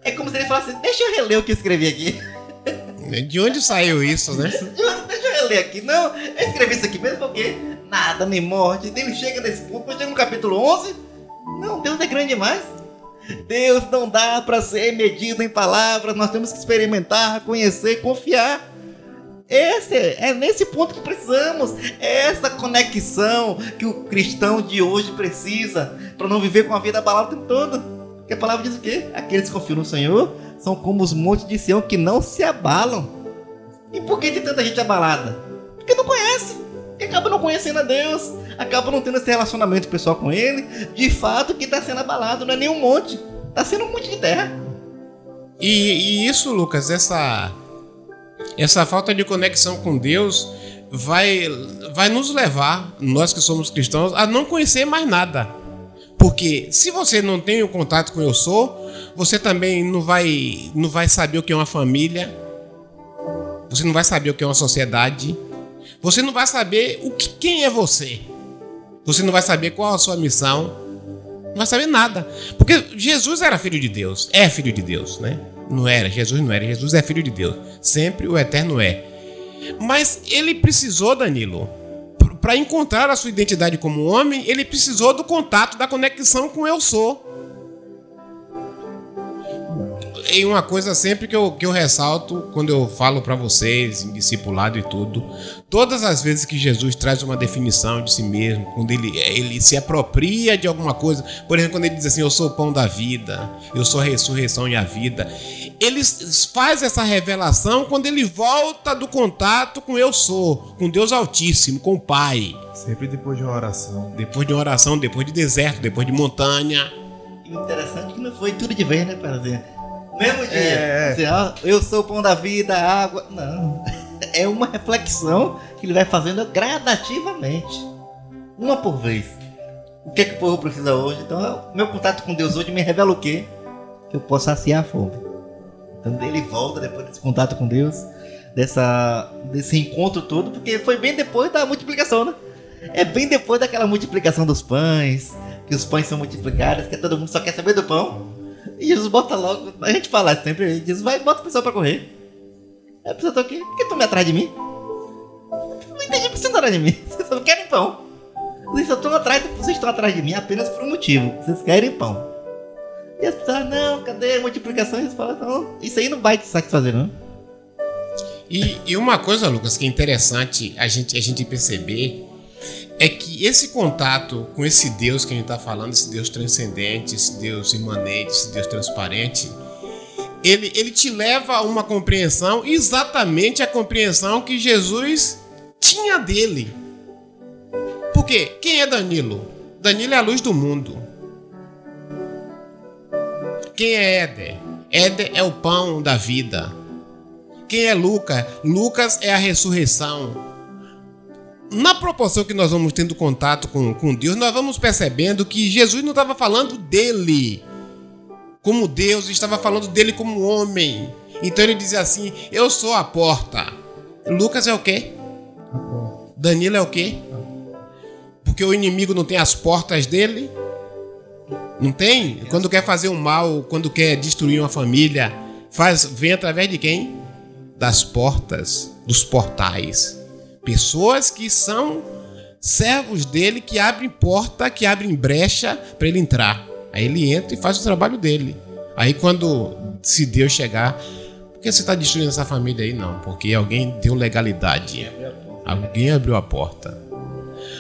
É como se ele falasse, deixa eu reler o que eu escrevi aqui. De onde saiu isso, né? Deixa eu reler aqui. Não, eu escrevi isso aqui mesmo porque nada, nem morte. Daí Ele chega nesse ponto, chega no capítulo 11, não, Deus é grande demais. Deus não dá para ser medido em palavras, nós temos que experimentar, conhecer, confiar. Esse é, é nesse ponto que precisamos. É essa conexão que o cristão de hoje precisa para não viver com a vida abalada o tempo todo. Porque a palavra diz o quê? Aqueles que confiam no Senhor são como os montes de Sião que não se abalam. E por que tem tanta gente abalada? Porque não conhece. Porque acaba não conhecendo a Deus. Acaba não tendo esse relacionamento pessoal com Ele. De fato, que está sendo abalado não é nenhum monte. Está sendo um monte de terra. E, e isso, Lucas, essa essa falta de conexão com Deus vai vai nos levar, nós que somos cristãos, a não conhecer mais nada. Porque se você não tem o contato com eu sou, você também não vai não vai saber o que é uma família. Você não vai saber o que é uma sociedade. Você não vai saber o que quem é você. Você não vai saber qual a sua missão. Não vai saber nada. Porque Jesus era filho de Deus. É filho de Deus, né? Não era. Jesus não era. Jesus é filho de Deus. Sempre o eterno é. Mas ele precisou, Danilo, para encontrar a sua identidade como homem, ele precisou do contato, da conexão com eu sou. E uma coisa sempre que eu, que eu ressalto quando eu falo para vocês em discipulado e tudo, todas as vezes que Jesus traz uma definição de si mesmo, quando ele, ele se apropria de alguma coisa, por exemplo, quando ele diz assim: Eu sou o pão da vida, eu sou a ressurreição e a vida, ele faz essa revelação quando ele volta do contato com eu sou, com Deus Altíssimo, com o Pai. Sempre depois de uma oração. Depois de uma oração, depois de deserto, depois de montanha. E o interessante é que não foi tudo de vez, né, para dizer. Mesmo dia. É, é. Assim, ó, eu sou o pão da vida, água. Não. É uma reflexão que ele vai fazendo gradativamente. Uma por vez. O que, é que o povo precisa hoje? Então, meu contato com Deus hoje me revela o quê? Que eu posso saciar a fome. Então ele volta depois desse contato com Deus, dessa, desse encontro todo, porque foi bem depois da multiplicação, né? É bem depois daquela multiplicação dos pães, que os pães são multiplicados, que todo mundo só quer saber do pão. E Jesus bota logo, a gente fala sempre, Jesus vai bota o pessoal pra correr. Aí a pessoa tá aqui, por que estão atrás de mim? Não entendi por que vocês estão atrás de mim. Vocês só querem pão. Vocês só estão atrás, vocês estão atrás de mim apenas por um motivo. Vocês querem pão. E as pessoas, não, cadê a multiplicação? E eles falam, não, isso aí não vai te satisfazer, não. E, e uma coisa, Lucas, que é interessante a gente, a gente perceber é que esse contato com esse Deus que a gente está falando, esse Deus transcendente, esse Deus imanente, esse Deus transparente, ele, ele te leva a uma compreensão, exatamente a compreensão que Jesus tinha dele. Por quê? Quem é Danilo? Danilo é a luz do mundo. Quem é Éder? Éder é o pão da vida. Quem é Lucas? Lucas é a ressurreição na proporção que nós vamos tendo contato com, com Deus, nós vamos percebendo que Jesus não estava falando dele como Deus, estava falando dele como homem. Então ele dizia assim: Eu sou a porta. Lucas é o quê? Danilo é o quê? Porque o inimigo não tem as portas dele? Não tem? Quando quer fazer o mal, quando quer destruir uma família, faz vem através de quem? Das portas, dos portais. Pessoas que são servos dele, que abrem porta, que abrem brecha para ele entrar. Aí ele entra e faz o trabalho dele. Aí quando se Deus chegar, por que você está destruindo essa família aí? Não, porque alguém deu legalidade. Alguém abriu a porta.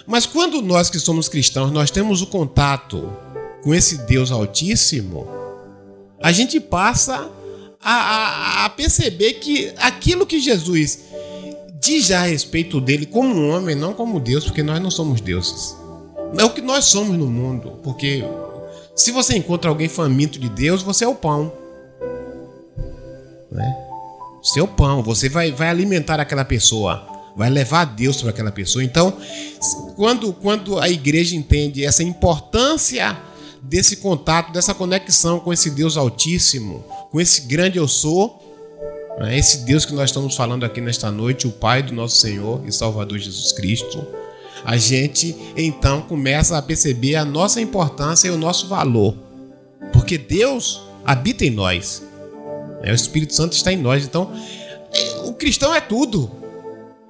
Mas quando nós que somos cristãos, nós temos o contato com esse Deus Altíssimo, a gente passa a, a, a perceber que aquilo que Jesus diz a respeito dele como um homem, não como Deus, porque nós não somos deuses. É o que nós somos no mundo, porque se você encontra alguém faminto de Deus, você é o pão. Né? Você é pão, você vai, vai alimentar aquela pessoa, vai levar Deus para aquela pessoa. Então, quando, quando a igreja entende essa importância desse contato, dessa conexão com esse Deus Altíssimo, com esse grande eu sou, esse Deus que nós estamos falando aqui nesta noite, o Pai do nosso Senhor e Salvador Jesus Cristo, a gente então começa a perceber a nossa importância e o nosso valor. Porque Deus habita em nós. É, o Espírito Santo está em nós. Então, o cristão é tudo.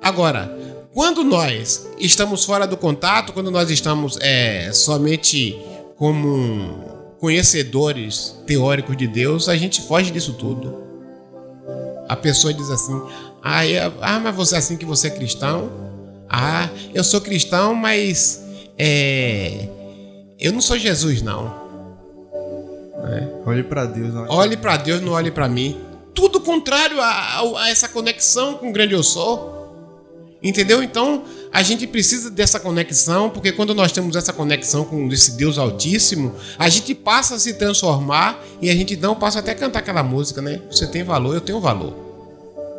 Agora, quando nós estamos fora do contato, quando nós estamos é, somente como conhecedores teóricos de Deus, a gente foge disso tudo. A pessoa diz assim: ah, é, ah, mas você é assim que você é cristão? Ah, eu sou cristão, mas é, eu não sou Jesus, não. É. Olhe para Deus. Olhe para Deus, não olhe para mim. Tudo contrário a, a, a, essa conexão com o grande eu sou. Entendeu? Então, a gente precisa dessa conexão, porque quando nós temos essa conexão com esse Deus Altíssimo, a gente passa a se transformar e a gente não passa até a cantar aquela música, né? Você tem valor, eu tenho valor.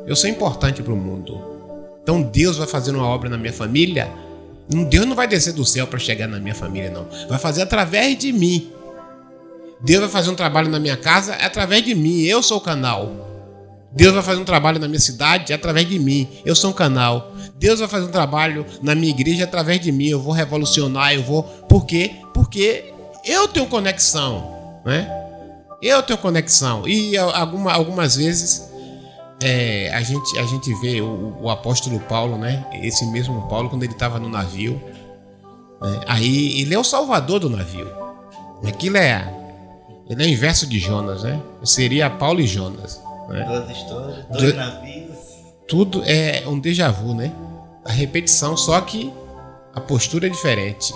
Eu sou importante para o mundo. Então Deus vai fazer uma obra na minha família. Deus não vai descer do céu para chegar na minha família, não. Vai fazer através de mim. Deus vai fazer um trabalho na minha casa através de mim. Eu sou o canal. Deus vai fazer um trabalho na minha cidade através de mim. Eu sou um canal. Deus vai fazer um trabalho na minha igreja através de mim. Eu vou revolucionar, eu vou. Por quê? Porque eu tenho conexão, né? Eu tenho conexão. E alguma, algumas vezes é, a, gente, a gente vê o, o, apóstolo Paulo, né? Esse mesmo Paulo, quando ele estava no navio. Né? Aí ele é o salvador do navio. Aquilo é. Ele é o inverso de Jonas, né? Seria Paulo e Jonas. Né? Duas histórias, dois du navios. Tudo é um déjà vu, né? A repetição, só que a postura é diferente.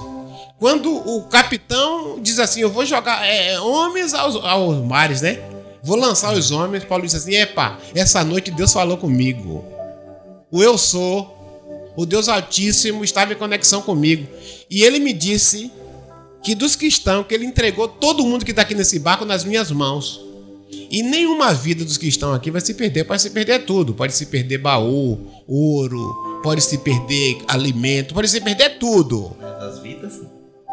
Quando o capitão diz assim: Eu vou jogar é, homens aos, aos mares, né? Vou lançar os homens. Paulo diz assim: Epa, essa noite Deus falou comigo. O eu sou, o Deus Altíssimo, estava em conexão comigo. E ele me disse que dos cristãos, que ele entregou todo mundo que está aqui nesse barco nas minhas mãos. E nenhuma vida dos que estão aqui vai se perder. Pode se perder tudo. Pode se perder baú, ouro, pode se perder alimento, pode se perder tudo. As vidas?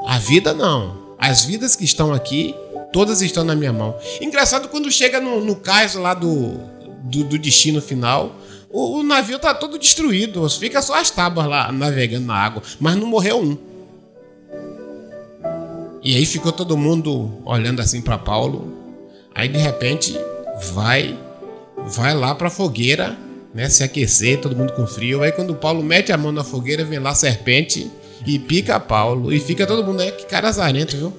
A vida não. As vidas que estão aqui, todas estão na minha mão. Engraçado quando chega no, no cais lá do, do, do destino final, o, o, navio tá todo destruído. Fica só as tábuas lá navegando na água. Mas não morreu um. E aí ficou todo mundo olhando assim para Paulo Aí de repente vai vai lá para a fogueira, né, se aquecer, todo mundo com frio. Aí quando Paulo mete a mão na fogueira, vem lá a serpente e pica Paulo. E fica todo mundo, é que cara azarento, viu?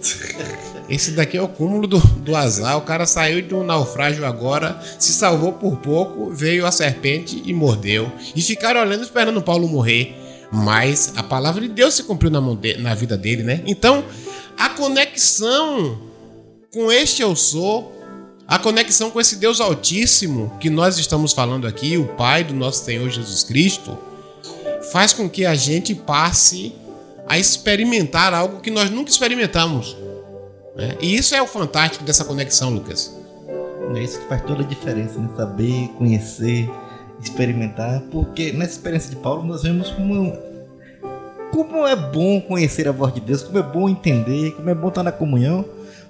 Esse daqui é o cúmulo do, do azar. O cara saiu de um naufrágio agora, se salvou por pouco, veio a serpente e mordeu. E ficaram olhando esperando Paulo morrer. Mas a palavra de Deus se cumpriu na, de, na vida dele, né? Então, a conexão com este eu sou, a conexão com esse Deus Altíssimo que nós estamos falando aqui, o Pai do nosso Senhor Jesus Cristo, faz com que a gente passe a experimentar algo que nós nunca experimentamos. Né? E isso é o fantástico dessa conexão, Lucas. É isso que faz toda a diferença, né? Saber, conhecer, experimentar. Porque nessa experiência de Paulo nós vemos como, como é bom conhecer a voz de Deus, como é bom entender, como é bom estar na comunhão.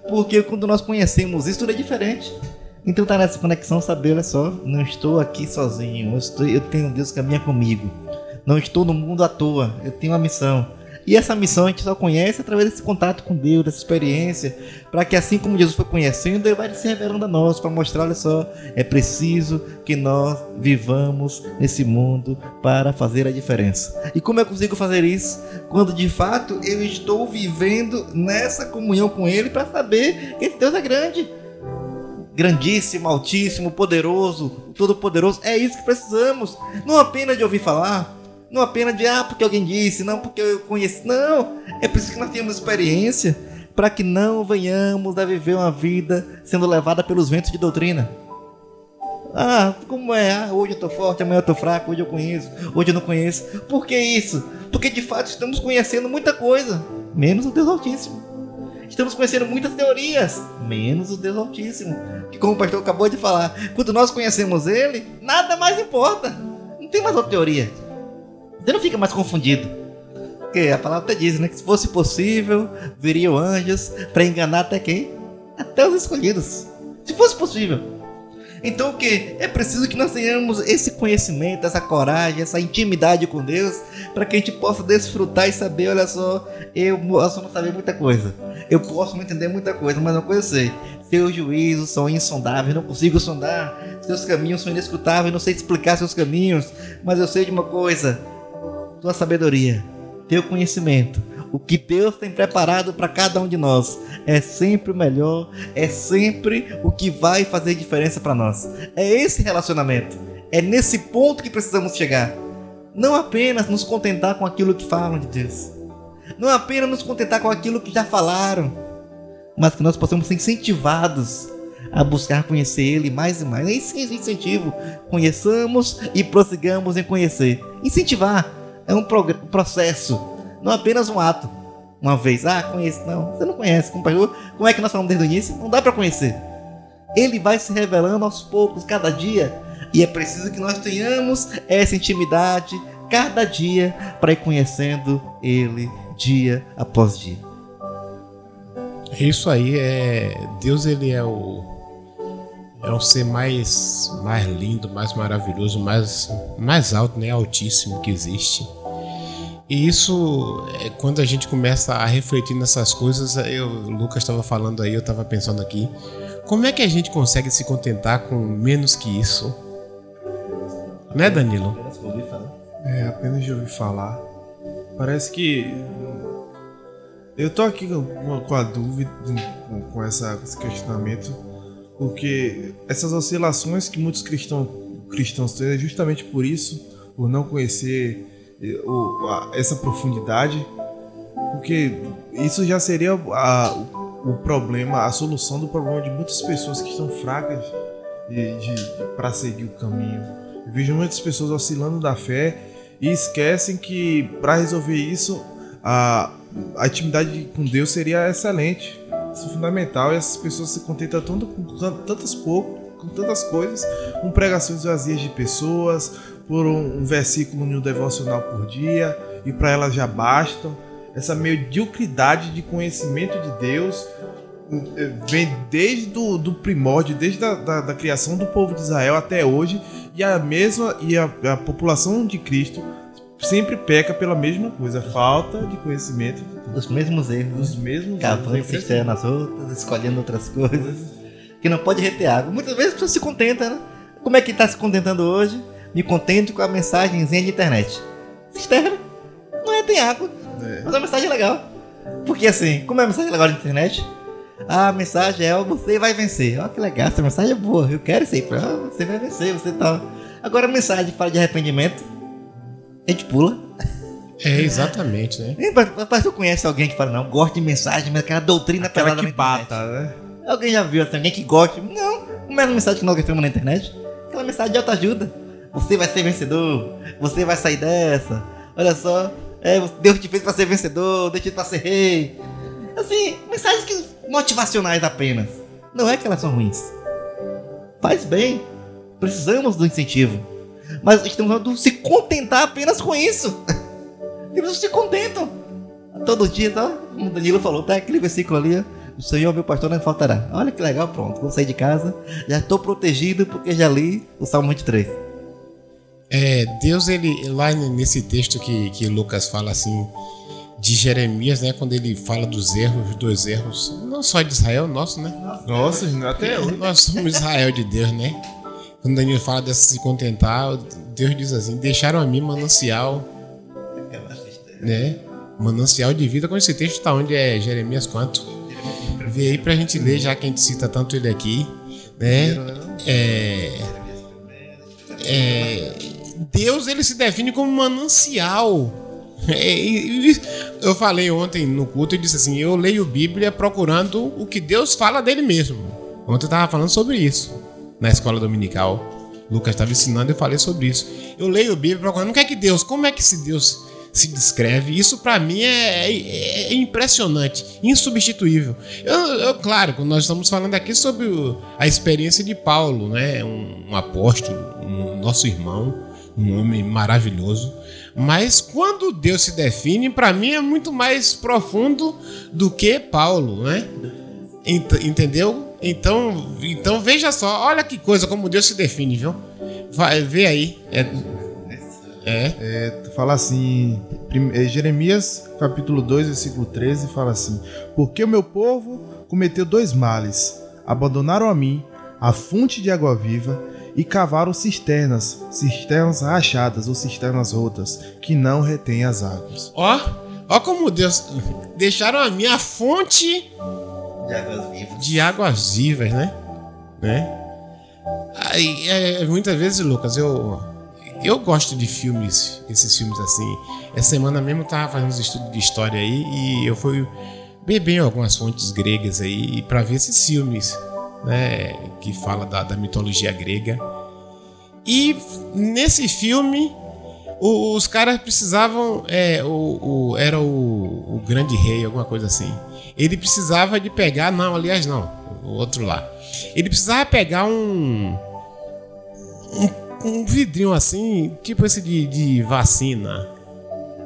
Porque quando nós conhecemos isso, tudo é diferente. Então tá nessa conexão, saber, olha só, não estou aqui sozinho, eu, estou, eu tenho Deus que caminha comigo. Não estou no mundo à toa, eu tenho uma missão. E essa missão a gente só conhece através desse contato com Deus, dessa experiência, para que assim como Jesus foi conhecendo, ele vai se revelando a nós, para mostrar, olha só, é preciso que nós vivamos nesse mundo para fazer a diferença. E como eu consigo fazer isso? Quando de fato eu estou vivendo nessa comunhão com Ele para saber que esse Deus é grande. Grandíssimo, altíssimo, poderoso, todo-poderoso. É isso que precisamos. Não apenas de ouvir falar, não apenas de, ah, porque alguém disse, não porque eu conheci. Não, é preciso que nós tenhamos experiência para que não venhamos a viver uma vida sendo levada pelos ventos de doutrina. Ah, como é? Ah, hoje eu tô forte, amanhã eu tô fraco, hoje eu conheço, hoje eu não conheço. Por que isso? Porque de fato estamos conhecendo muita coisa, menos o Deus Altíssimo. Estamos conhecendo muitas teorias, menos o Deus Altíssimo. Que como o pastor acabou de falar, quando nós conhecemos ele, nada mais importa. Não tem mais outra teoria. Você não fica mais confundido. Porque a palavra até diz, né? Que se fosse possível, viriam anjos para enganar até quem? Até os escolhidos. Se fosse possível. Então o que? É preciso que nós tenhamos esse conhecimento, essa coragem, essa intimidade com Deus, para que a gente possa desfrutar e saber, olha só, eu posso não saber muita coisa. Eu posso não entender muita coisa, mas uma coisa eu sei. Seus juízos são insondáveis, não consigo sondar. Seus caminhos são inescrutáveis, não sei explicar seus caminhos, mas eu sei de uma coisa tua sabedoria, teu conhecimento, o que Deus tem preparado para cada um de nós é sempre o melhor, é sempre o que vai fazer diferença para nós. É esse relacionamento, é nesse ponto que precisamos chegar. Não apenas nos contentar com aquilo que falam de Deus, não apenas nos contentar com aquilo que já falaram, mas que nós possamos ser incentivados a buscar conhecer Ele mais e mais. É esse incentivo. Conheçamos e prossigamos em conhecer. Incentivar é um processo, não apenas um ato. Uma vez, ah, conheço. Não, você não conhece. Como é que nós falamos desde o início? Não dá para conhecer. Ele vai se revelando aos poucos, cada dia. E é preciso que nós tenhamos essa intimidade cada dia para ir conhecendo Ele dia após dia. Isso aí é Deus ele é o é o ser mais mais lindo, mais maravilhoso, mais mais alto, né, altíssimo que existe. E isso, é, quando a gente começa a refletir nessas coisas, eu, o Lucas estava falando aí, eu estava pensando aqui, como é que a gente consegue se contentar com menos que isso? Né, Danilo? É, apenas de ouvir falar. Parece que. Eu tô aqui com a dúvida, com essa, esse questionamento, porque essas oscilações que muitos cristãos, cristãos têm é justamente por isso, por não conhecer essa profundidade, porque isso já seria a, o, problema, a solução do problema de muitas pessoas que estão fracas para seguir o caminho. Eu vejo muitas pessoas oscilando da fé e esquecem que para resolver isso a, a intimidade com Deus seria excelente, isso é fundamental. E essas pessoas se contentam tanto com tantas pouco, com tantas coisas, com pregações vazias de pessoas, por um, um versículo no devocional por dia e para elas já bastam. Essa mediocridade de conhecimento de Deus eh, vem desde do, do primórdio, desde a, da, da, criação do povo de Israel até hoje, e a mesma e a, a população de Cristo sempre peca pela mesma coisa, falta de conhecimento. Dos mesmos erros. Dos mesmos Cavando cisterna nas outras, escolhendo outras coisas. Que não pode reter água. Muitas vezes a pessoa se contenta, né? Como é que está se contentando hoje? Me contente com a mensagenzinha de internet. Cisterna, não é tem água. É. Mas a mensagem é legal. Porque assim, como é a mensagem legal na internet? A mensagem é você vai vencer. Olha que legal, essa mensagem é boa. Eu quero aí. Ah, você vai vencer, você tá. Agora a mensagem fala de arrependimento. A gente pula. É, exatamente, né? Mas tu conhece alguém que fala, não, gosta de mensagem, mas aquela doutrina Aquela pelada que bata, né? Alguém já viu assim, alguém que gosta? Não, como é a mensagem que nós gostamos na internet? Aquela mensagem de autoajuda. Você vai ser vencedor, você vai sair dessa. Olha só, é, Deus te fez pra ser vencedor, Deus te fez pra ser rei. Assim, mensagens que- motivacionais apenas. Não é que elas são ruins. Faz bem. Precisamos do incentivo. Mas estamos falando se contentar apenas com isso. Eles se contentam. Todo dia, tá? Como o Danilo falou, tá aquele versículo ali. O Senhor, meu pastor, não faltará. Olha que legal, pronto. Vou sair de casa, já estou protegido porque já li o Salmo 23. É, Deus, ele, lá nesse texto que, que Lucas fala assim, de Jeremias, né? Quando ele fala dos erros, dos erros, não só de Israel, nosso, né? Nossa, até hoje. Nós somos Israel de Deus, né? Quando Daniel fala dessa se contentar, Deus diz assim: deixaram a mim manancial, né? Manancial de vida. Quando esse texto está onde é Jeremias quanto? Vê aí pra gente ler, já que a gente cita tanto ele aqui, né? É, é, Deus ele se define como manancial. É, eu falei ontem no culto e disse assim: eu leio Bíblia procurando o que Deus fala dele mesmo. Ontem eu estava falando sobre isso na escola dominical. Lucas estava ensinando e eu falei sobre isso. Eu leio Bíblia procurando o que é que Deus, como é que esse Deus se descreve? Isso para mim é, é- é impressionante, insubstituível. Eu, eu, claro, nós estamos falando aqui sobre a experiência de Paulo, né? um, um apóstolo, um nosso irmão, um homem maravilhoso. Mas quando Deus se define, para mim é muito mais profundo do que Paulo, né? Ent- entendeu? Então, então veja só, olha que coisa como Deus se define, viu? Vai, vê aí. É, é. É, fala assim, é, Jeremias capítulo 2, versículo 13, fala assim: Porque o meu povo cometeu dois males, abandonaram a mim, a fonte de água viva, e cavaram cisternas, cisternas rachadas ou cisternas rotas, que não retêm as águas. Ó, ó como Deus deixaram a minha fonte De águas vivas. de águas vivas, né? né? Aí, é, muitas vezes, Lucas, eu eu gosto de filmes, esses filmes assim. Essa semana mesmo eu tava fazendo uns estudos de história aí e eu fui beber em algumas fontes gregas aí para ver esses filmes, né? Que fala da, da mitologia grega. E nesse filme o- os caras precisavam. É, o, o- era o, o grande rei, alguma coisa assim. Ele precisava de pegar. Não, aliás, não. O outro lá. Ele precisava pegar um. Um, um vidrinho assim, tipo esse de, de vacina.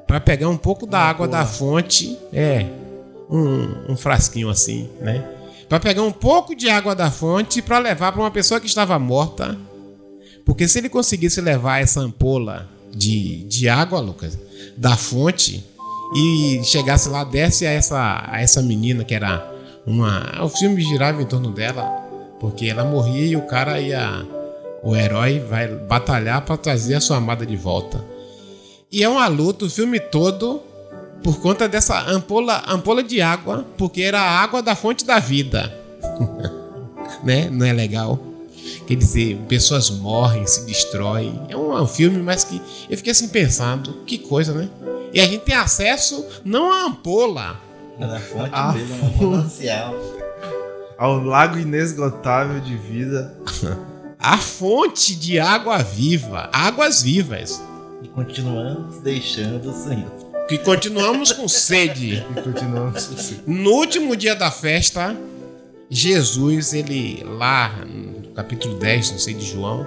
Pra pegar um pouco da água da fonte. É. Um, um frasquinho assim, né? Pra pegar um pouco de água da fonte pra levar pra uma pessoa que estava morta. Porque se ele conseguisse levar essa ampola de, de água, Lucas, da fonte, e chegasse lá, desse a essa, a essa menina que era uma. O filme girava em torno dela, porque ela morria e o cara ia. O herói vai batalhar para trazer a sua amada de volta. E é uma luta o filme todo por conta dessa ampola, ampola de água, porque era a água da fonte da vida. né? Não é legal? Quer dizer, pessoas morrem, se destroem. É um, é um filme, mas que eu fiquei assim pensando, que coisa, né? E a gente tem acesso não à ampola, Na fonte Ah, dele, uma manancial. Ao lago inesgotável de vida. à fonte de água viva, águas vivas, E continuamos deixando o Senhor. Que continuamos com sede. E continuamos assim. No último dia da festa, Jesus, ele lá no capítulo 10, não sei de João,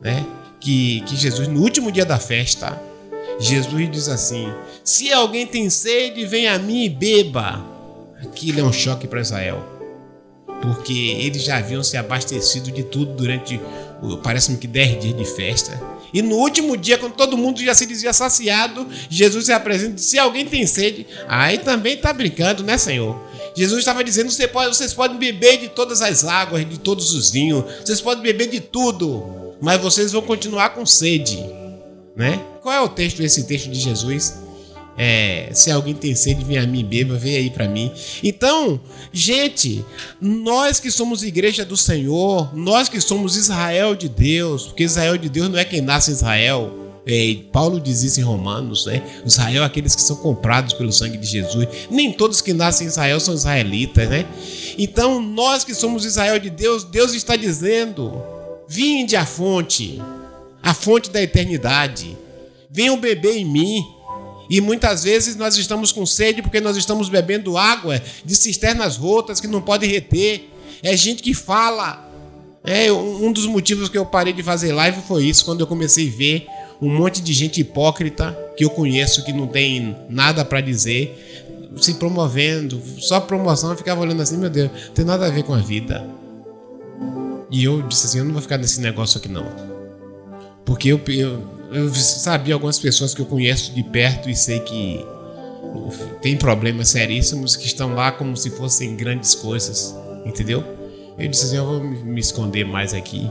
né? Que, que Jesus, no último dia da festa, Jesus diz assim: Se alguém tem sede, vem a mim e beba. Aquilo é um choque para Israel. Porque eles já haviam se abastecido de tudo durante, parece-me que 10 dias de festa. E no último dia, quando todo mundo já se dizia saciado, Jesus se apresenta e diz, se alguém tem sede, aí também tá brincando, né, Senhor? Jesus estava dizendo, "Você pode- vocês podem beber de todas as águas, de todos os vinhos, vocês podem beber de tudo, mas vocês vão continuar com sede, né? Qual é o texto, esse texto de Jesus? É, se alguém tem sede, vem a mim, beba, vem aí para mim. Então, gente, nós que somos igreja do Senhor, nós que somos Israel de Deus, porque Israel de Deus não é quem nasce em Israel. É, Paulo diz isso em Romanos, né? Israel é aqueles que são comprados pelo sangue de Jesus. Nem todos que nascem em Israel são israelitas, né? Então, nós que somos Israel de Deus, Deus está dizendo: vinde à fonte, a fonte da eternidade. Venham beber em mim. E muitas vezes nós estamos com sede porque nós estamos bebendo água de cisternas rotas que não podem reter. É gente que fala. É um dos motivos que eu parei de fazer live foi isso, quando eu comecei a ver um monte de gente hipócrita que eu conheço que não tem nada para dizer, se promovendo, só promoção, eu ficava olhando assim, meu Deus, não tem nada a ver com a vida. E eu disse assim, eu não vou ficar nesse negócio aqui não. Porque eu, eu eu sabia algumas pessoas que eu conheço de perto e sei que tem problemas seríssimos que estão lá como se fossem grandes coisas, entendeu? Eu disse assim, eu vou me esconder mais aqui,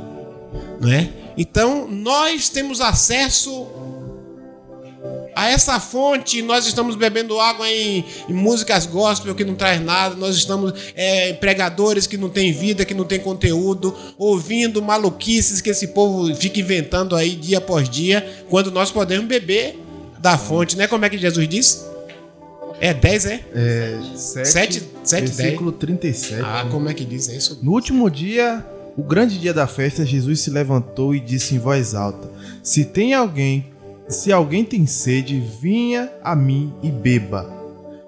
não é? Então nós temos acesso a essa fonte, nós estamos bebendo água em, em músicas gospel que não traz nada, nós estamos é, pregadores que não tem vida, que não tem conteúdo, ouvindo maluquices que esse povo fica inventando aí dia após dia, quando nós podemos beber da fonte, né? Como é que Jesus diz? É 10, é? É 7, 7 versículo 10. 37. Ah, né? como é que diz isso? No último dia, o grande dia da festa, Jesus se levantou e disse em voz alta: Se tem alguém se alguém tem sede, vinha a mim e beba.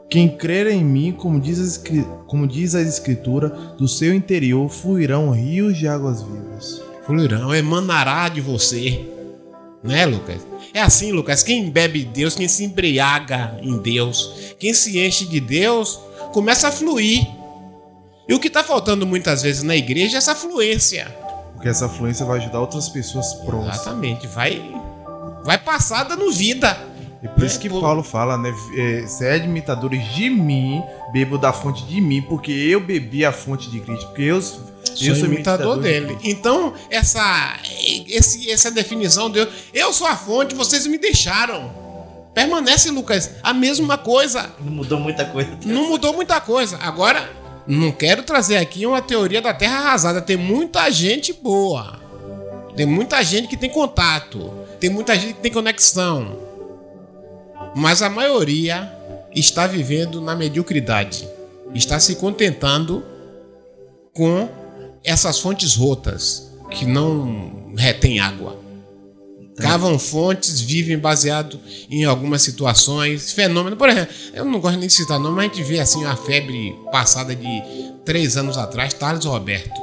Quem crer em mim, como diz, a, como diz a Escritura, do seu interior fluirão rios de águas vivas. Fluirão, emanará de você. Né, Lucas? É assim, Lucas. Quem bebe Deus, quem se embriaga em Deus, quem se enche de Deus, começa a fluir. E o que está faltando muitas vezes na igreja é essa fluência. Porque essa fluência vai ajudar outras pessoas próximas. Exatamente. Vai vai passar dando vida. E por isso que é, Paulo fala, né? É, sede imitadores de mim, bebo da fonte de mim, porque eu bebi a fonte de Cristo, porque eu, sou, eu sou imitador, dele. De então, essa, esse, essa definição de eu sou a fonte, vocês me deixaram. Permanece, Lucas, a mesma coisa. Não mudou muita coisa. Não mudou muita coisa. Agora, não quero trazer aqui uma teoria da terra arrasada. Tem muita gente boa. Tem muita gente que tem contato. Tem muita gente que tem conexão. Mas a maioria está vivendo na mediocridade. Está se contentando com essas fontes rotas que não retêm água. Cavam fontes, vivem baseado em algumas situações, fenômenos. Por exemplo, eu não gosto nem de citar nome, mas a gente vê assim a febre passada de três anos atrás, Thales Roberto.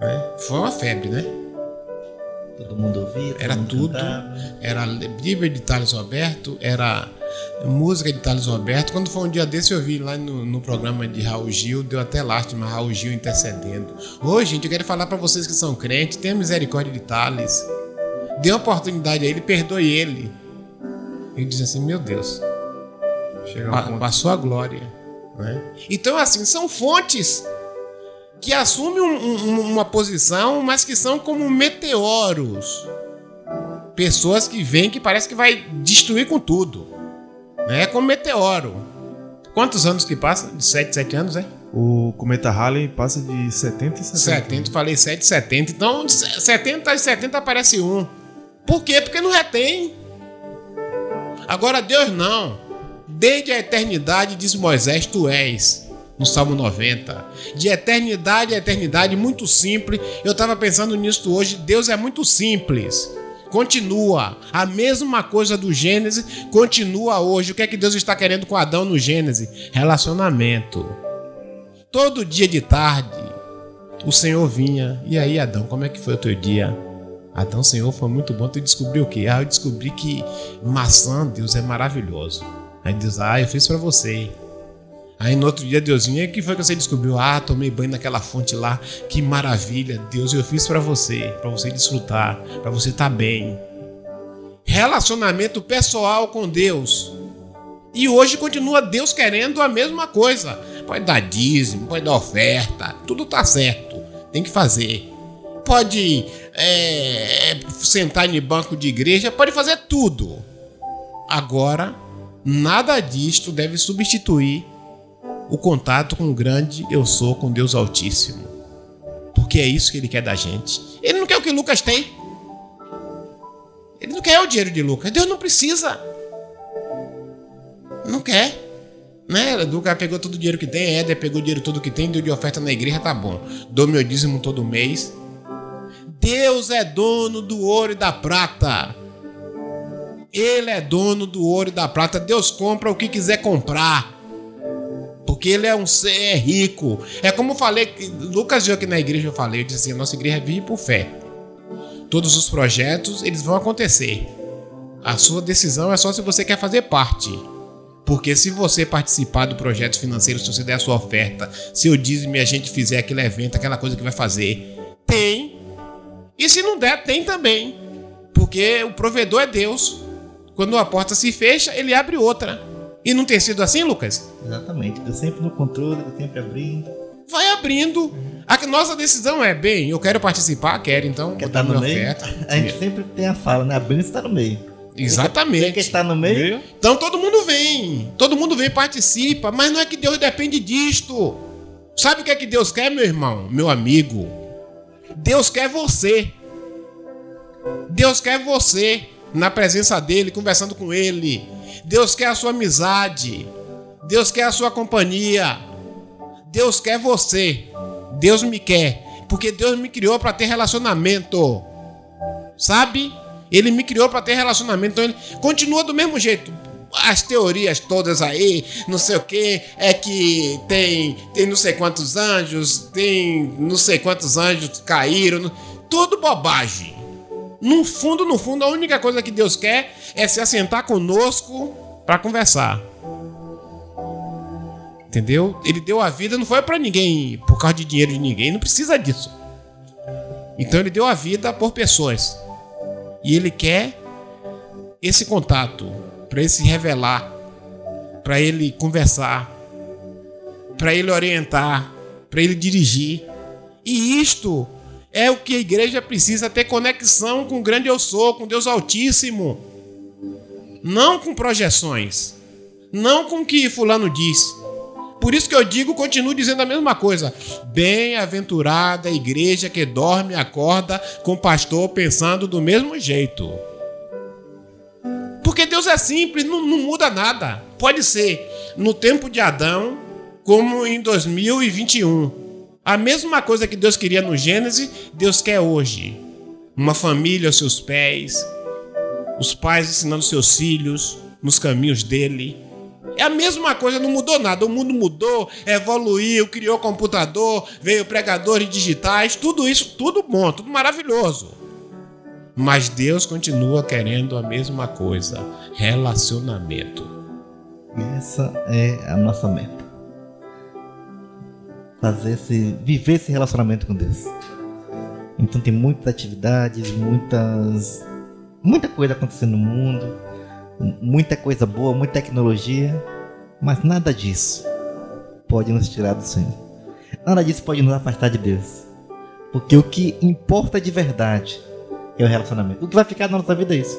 É, foi uma febre, né? Todo mundo ouvia. Todo era mundo tudo. Cantava. Era Bíblia de Thales Roberto, era música de Thales Roberto. Quando foi um dia desse, eu vi lá no, no programa de Raul Gil, deu até lástima, Raul Gil intercedendo. Ô, gente, eu quero falar para vocês que são crentes, tenha misericórdia de Thales. Dê uma oportunidade a ele, perdoe ele. Ele diz assim: Meu Deus, um passou a glória. Né? Então, assim, são fontes que assumem um, um, uma posição, mas que são como meteoros. Pessoas que vêm que parece que vai destruir com tudo. É como meteoro. Quantos anos que passa? De 7, 7 anos, é? O cometa Halley passa de 70 e 70. 70, falei 7, 70. Então, 70 e 70 aparece um. Por quê? Porque não retém. Agora, Deus não. Desde a eternidade, diz Moisés, tu és no Salmo 90. De eternidade a eternidade, muito simples. Eu estava pensando nisso hoje. Deus é muito simples. Continua. A mesma coisa do Gênesis continua hoje. O que é que Deus está querendo com Adão no Gênesis? Relacionamento. Todo dia de tarde, o Senhor vinha. E aí, Adão, como é que foi o teu dia? Adão, Senhor, foi muito bom. Tu descobriu o quê? Ah, eu descobri que maçã, Deus, é maravilhoso. Aí Deus, ah, eu fiz para você. Aí no outro dia, Deusinho, o que foi que você descobriu? Ah, tomei banho naquela fonte lá, que maravilha, Deus, eu fiz para você, para você desfrutar, para você estar tá bem. Relacionamento pessoal com Deus. E hoje continua Deus querendo a mesma coisa. Pode dar dízimo, pode dar oferta, tudo tá certo, tem que fazer. Pode é, sentar em banco de igreja, pode fazer tudo. agora, nada disto deve substituir o contato com o grande eu sou com Deus Altíssimo. Porque é isso que ele quer da gente. Ele não quer o que Lucas tem. Ele não quer o dinheiro de Lucas. Deus não precisa. Não quer. Né? Lucas pegou todo o dinheiro que tem, Éder pegou o dinheiro todo que tem, deu de oferta na igreja, tá bom. Dou meu dízimo todo mês. Deus é dono do ouro e da prata. Ele é dono do ouro e da prata. Deus compra o que quiser comprar. Porque ele é um ser rico. É como eu falei, Lucas viu aqui na igreja, eu falei, eu disse assim, a nossa igreja vive por fé. Todos os projetos, eles vão acontecer. A sua decisão é só se você quer fazer parte. Porque se você participar do projeto financeiro, se você der a sua oferta, se eu dízimo a gente fizer aquele evento, aquela coisa que vai fazer, tem. E se não der, tem também. Porque o provedor é Deus. Quando uma porta se fecha, ele abre outra. E não tem sido assim, Lucas? Exatamente. Tô sempre no controle, tô sempre abrindo. Vai abrindo. A nossa decisão é, bem, eu quero participar, quero, então Quer estar no meio? oferta. A gente sempre tem a fala, né? Abrindo está no meio. Exatamente. quer estar no meio? Então todo mundo vem, todo mundo vem, participa, mas não é que Deus depende disto. Sabe o que é que Deus quer, meu irmão, meu amigo? Deus quer você. Deus quer você na presença dele, conversando com ele. Deus quer a sua amizade. Deus quer a sua companhia. Deus quer você. Deus me quer, porque Deus me criou para ter relacionamento. Sabe? Ele me criou para ter relacionamento, então ele continua do mesmo jeito. As teorias todas aí, não sei o que, é que tem, tem não sei quantos anjos, tem não sei quantos anjos caíram, tudo bobagem. No fundo, no fundo, a única coisa que Deus quer é se assentar conosco para conversar. Entendeu? Ele deu a vida, não foi para ninguém, por causa de dinheiro de ninguém, não precisa disso. Então ele deu a vida por pessoas. E ele quer esse contato para ele se revelar, para ele conversar, para ele orientar, para ele dirigir. E isto é o que a igreja precisa ter conexão com o grande eu sou, com Deus Altíssimo. Não com projeções, não com o que fulano disse. Por isso que eu digo, continuo dizendo a mesma coisa. Bem-aventurada a igreja que dorme e acorda com o pastor pensando do mesmo jeito. Porque Deus é simples, não, não muda nada. Pode ser no tempo de Adão, como em 2021. A mesma coisa que Deus queria no Gênesis, Deus quer hoje. Uma família aos seus pés, os pais ensinando seus filhos nos caminhos dele. É a mesma coisa, não mudou nada. O mundo mudou, evoluiu, criou computador, veio pregadores digitais, tudo isso, tudo bom, tudo maravilhoso. Mas Deus continua querendo a mesma coisa: relacionamento. Essa é a nossa meta. Fazer esse, viver esse relacionamento com Deus. Então tem muitas atividades, muitas, muita coisa acontecendo no mundo, muita coisa boa, muita tecnologia, mas nada disso pode nos tirar do Senhor. Nada disso pode nos afastar de Deus. Porque o que importa de verdade é o relacionamento. O que vai ficar na nossa vida é isso.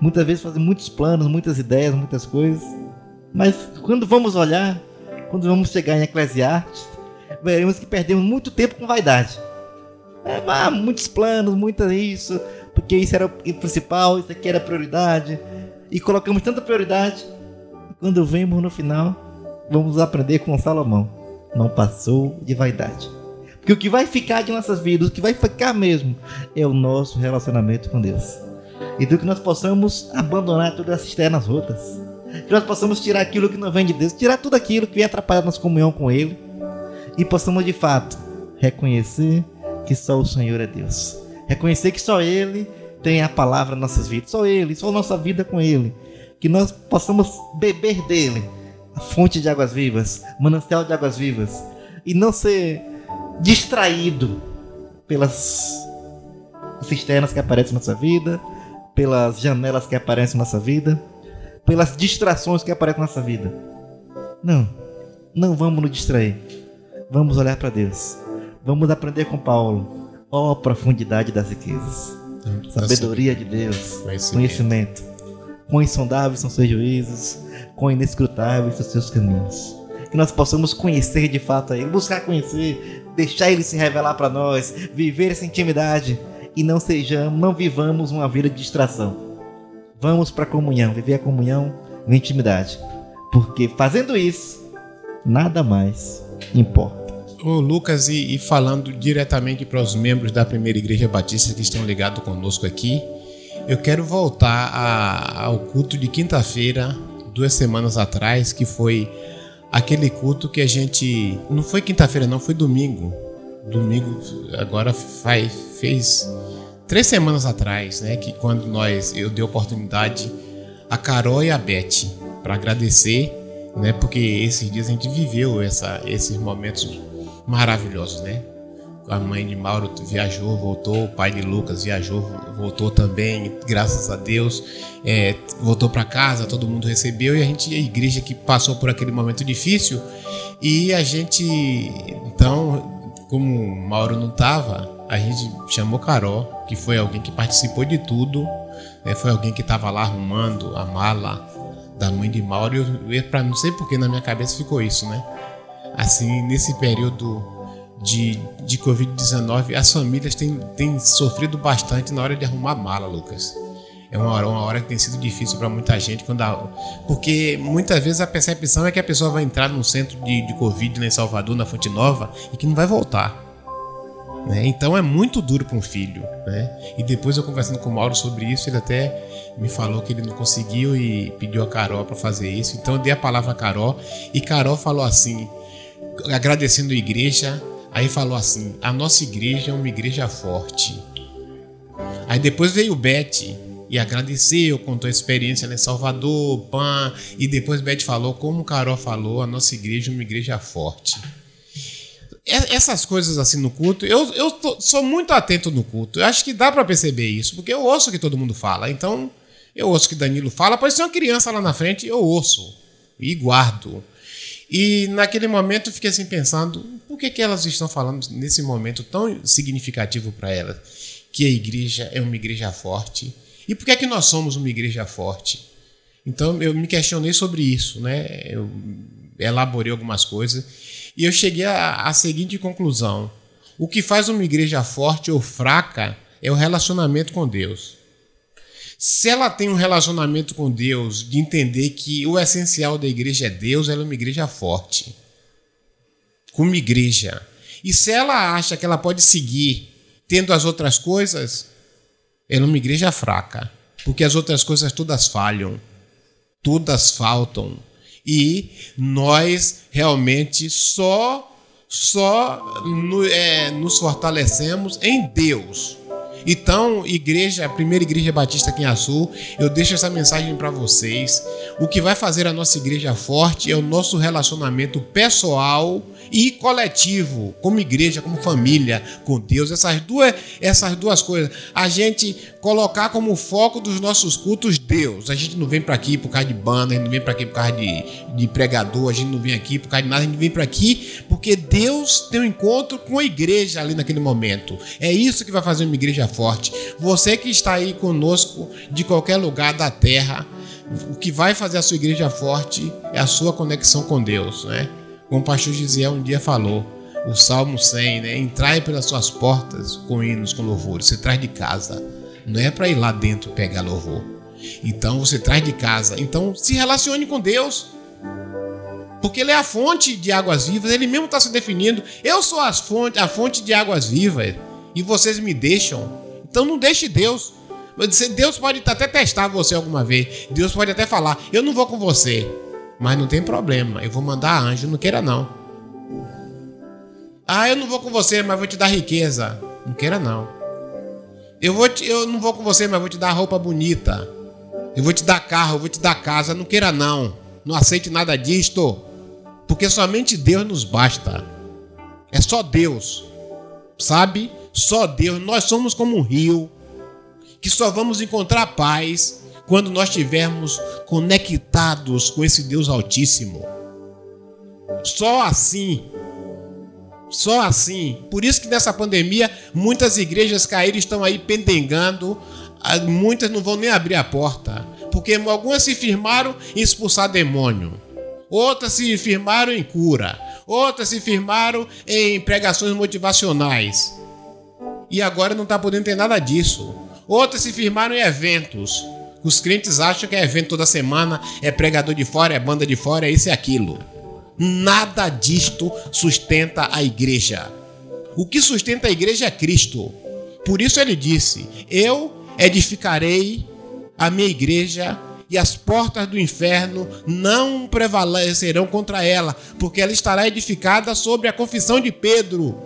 Muitas vezes fazemos muitos planos, muitas ideias, muitas coisas. Mas quando vamos olhar, quando vamos chegar em Eclesiastes, veremos que perdemos muito tempo com vaidade. É, ah, muitos planos, muita isso, porque isso era o principal, isso aqui era a prioridade. E colocamos tanta prioridade, quando vemos no final, vamos aprender com Salomão. Não passou de vaidade. Porque o que vai ficar de nossas vidas, o que vai ficar mesmo, é o nosso relacionamento com Deus. E do que nós possamos abandonar todas as cisternas rotas. Que nós possamos tirar aquilo que não vem de Deus, tirar tudo aquilo que vem atrapalhar nossa comunhão com Ele. E possamos de fato reconhecer que só o Senhor é Deus. Reconhecer que só Ele tem a palavra nas nossas vidas. Só Ele, só nossa vida com Ele. Que nós possamos beber dele, a fonte de águas vivas, manancial de águas vivas. E não ser distraído pelas cisternas que aparecem na nossa vida, pelas janelas que aparecem na nossa vida, pelas distrações que aparecem na nossa vida. Não, não vamos nos distrair. Vamos olhar para Deus. Vamos aprender com Paulo. Ó oh, profundidade das riquezas. Sabedoria de Deus. Conhecimento. Conhecimento. quão insondáveis são seus juízos, quão inescrutáveis são seus caminhos. Que nós possamos conhecer de fato a Ele, buscar conhecer, deixar Ele se revelar para nós, viver essa intimidade e não sejamos, não vivamos uma vida de distração. Vamos para a comunhão, viver a comunhão na intimidade, porque fazendo isso, nada mais importa. Ô Lucas, e, e falando diretamente para os membros da Primeira Igreja Batista que estão ligados conosco aqui, eu quero voltar a, ao culto de quinta-feira, duas semanas atrás, que foi aquele culto que a gente. Não foi quinta-feira, não, foi domingo. Domingo, agora faz, fez três semanas atrás, né? Que quando nós eu dei oportunidade a Carol e a Beth para agradecer, né? Porque esses dias a gente viveu essa, esses momentos maravilhosos, né? A mãe de Mauro viajou, voltou, o pai de Lucas viajou, voltou também, graças a Deus. É, voltou para casa, todo mundo recebeu e a gente, a igreja que passou por aquele momento difícil. E a gente, então, como Mauro não estava, a gente chamou Carol, que foi alguém que participou de tudo, né? foi alguém que estava lá arrumando a mala da mãe de Mauro. Eu, para não sei porque na minha cabeça ficou isso, né? Assim, nesse período de, de Covid-19, as famílias têm, têm sofrido bastante na hora de arrumar mala, Lucas. É uma hora, uma hora que tem sido difícil para muita gente, quando a, porque muitas vezes a percepção é que a pessoa vai entrar num centro de, de Covid em Salvador, na Fonte Nova, e que não vai voltar. Né? Então é muito duro para um filho. Né? E depois eu conversando com o Mauro sobre isso, ele até me falou que ele não conseguiu e pediu a Carol para fazer isso. Então eu dei a palavra a Carol e Carol falou assim, agradecendo a igreja, aí falou assim: a nossa igreja é uma igreja forte. Aí depois veio o Beth e agradeceu, contou a experiência em Salvador, PAN, e depois Beth falou, como Carol falou, a nossa igreja é uma igreja forte. Essas coisas assim no culto, eu, eu tô, sou muito atento no culto. Eu acho que dá para perceber isso, porque eu ouço o que todo mundo fala. Então, eu ouço o que Danilo fala, pode ser uma criança lá na frente, eu ouço e guardo. E naquele momento eu fiquei assim pensando, por que, que elas estão falando nesse momento tão significativo para elas? Que a igreja é uma igreja forte. E por que, é que nós somos uma igreja forte? Então eu me questionei sobre isso, né? Eu elaborei algumas coisas e eu cheguei à, seguinte conclusão: o que faz uma igreja forte ou fraca é o relacionamento com Deus. Se ela tem um relacionamento com Deus, de entender que o essencial da igreja é Deus, ela é uma igreja forte. Como igreja. E se ela acha que ela pode seguir tendo as outras coisas, ela é uma igreja fraca. Porque as outras coisas todas falham, todas faltam e nós realmente só só no, é, nos fortalecemos em Deus. Então, igreja, a primeira igreja batista aqui em Azul, eu deixo essa mensagem para vocês. O que vai fazer a nossa igreja forte é o nosso relacionamento pessoal e coletivo, como igreja, como família, com Deus. Essas duas, essas duas coisas. A gente colocar como foco dos nossos cultos Deus. A gente não vem para aqui por causa de banda, a gente não vem para aqui por causa de, de pregador, a gente não vem aqui por causa de nada, a gente vem para aqui porque Deus tem um encontro com a igreja ali naquele momento. É isso que vai fazer uma igreja forte. Você que está aí conosco de qualquer lugar da terra, o que vai fazer a sua igreja forte é a sua conexão com Deus, né? Como o pastor Gisiel um dia falou, o Salmo 100, né? Entrai pelas suas portas com hinos, com louvores. Você traz de casa. Não é para ir lá dentro pegar louvor. Então você traz de casa. Então se relacione com Deus. Porque Ele é a fonte de águas vivas. Ele mesmo está se definindo. Eu sou a fonte, a fonte de águas vivas. E vocês me deixam. Então não deixe Deus. Deus pode até testar você alguma vez. Deus pode até falar: Eu não vou com você. Mas não tem problema, eu vou mandar anjo, não queira não. Ah, eu não vou com você, mas vou te dar riqueza. Não queira não. Eu, vou te, eu não vou com você, mas vou te dar roupa bonita. Eu vou te dar carro, eu vou te dar casa. Não queira não. Não aceite nada disto. Porque somente Deus nos basta. É só Deus. Sabe? Só Deus. Nós somos como um rio que só vamos encontrar paz quando nós estivermos conectados com esse Deus Altíssimo. Só assim. Só assim. Por isso que nessa pandemia muitas igrejas caíram estão aí pendengando. Ah, muitas não vão nem abrir a porta porque algumas se firmaram em expulsar demônio, outras se firmaram em cura, outras se firmaram em pregações motivacionais. E agora não está podendo ter nada disso. Outras se firmaram em eventos. Os crentes acham que é evento toda semana, é pregador de fora, é banda de fora, é isso e aquilo. Nada disto sustenta a igreja. O que sustenta a igreja é Cristo. Por isso ele disse: Eu edificarei a minha igreja e as portas do inferno não prevalecerão contra ela, porque ela estará edificada sobre a confissão de Pedro,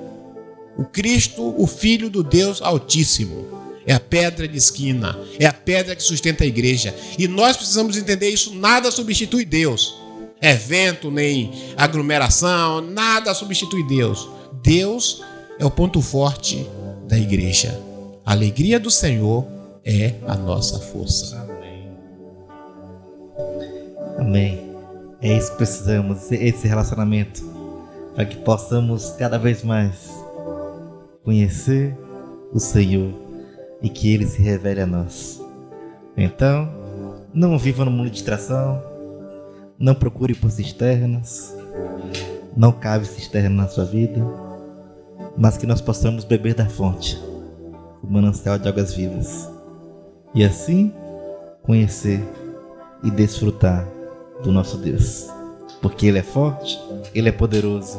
o Cristo, o Filho do Deus Altíssimo. É a pedra de esquina, é a pedra que sustenta a igreja. E nós precisamos entender isso: nada substitui Deus. Evento, nem aglomeração, nada substitui Deus. Deus é o ponto forte da igreja. A alegria do Senhor é a nossa força. Amém. É isso que precisamos, esse relacionamento, para que possamos cada vez mais conhecer o Senhor e que Ele se revele a nós. Então, não viva no mundo de distração, não procure por cisternas, não cave cisterna na sua vida, mas que nós possamos beber da fonte, o manancial de águas vivas, e assim conhecer e desfrutar do nosso Deus, porque Ele é forte, Ele é poderoso,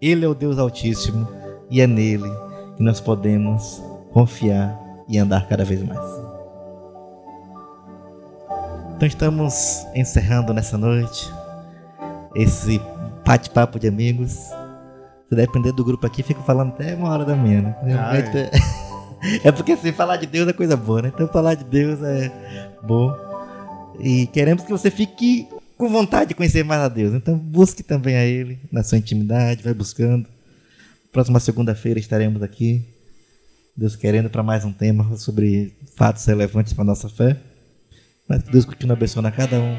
Ele é o Deus Altíssimo e é nele que nós podemos confiar e andar cada vez mais. Então estamos encerrando nessa noite esse bate-papo de amigos. Se depender do grupo aqui, fico falando até uma hora da manhã, né? É. é porque assim, falar de Deus é coisa boa, né? Então falar de Deus é bom. E queremos que você fique com vontade de conhecer mais a Deus. Então busque também a Ele na sua intimidade, vai buscando. Próxima segunda-feira estaremos aqui, Deus querendo, para mais um tema sobre fatos relevantes para a nossa fé. Mas que Deus continue abençoando a cada um.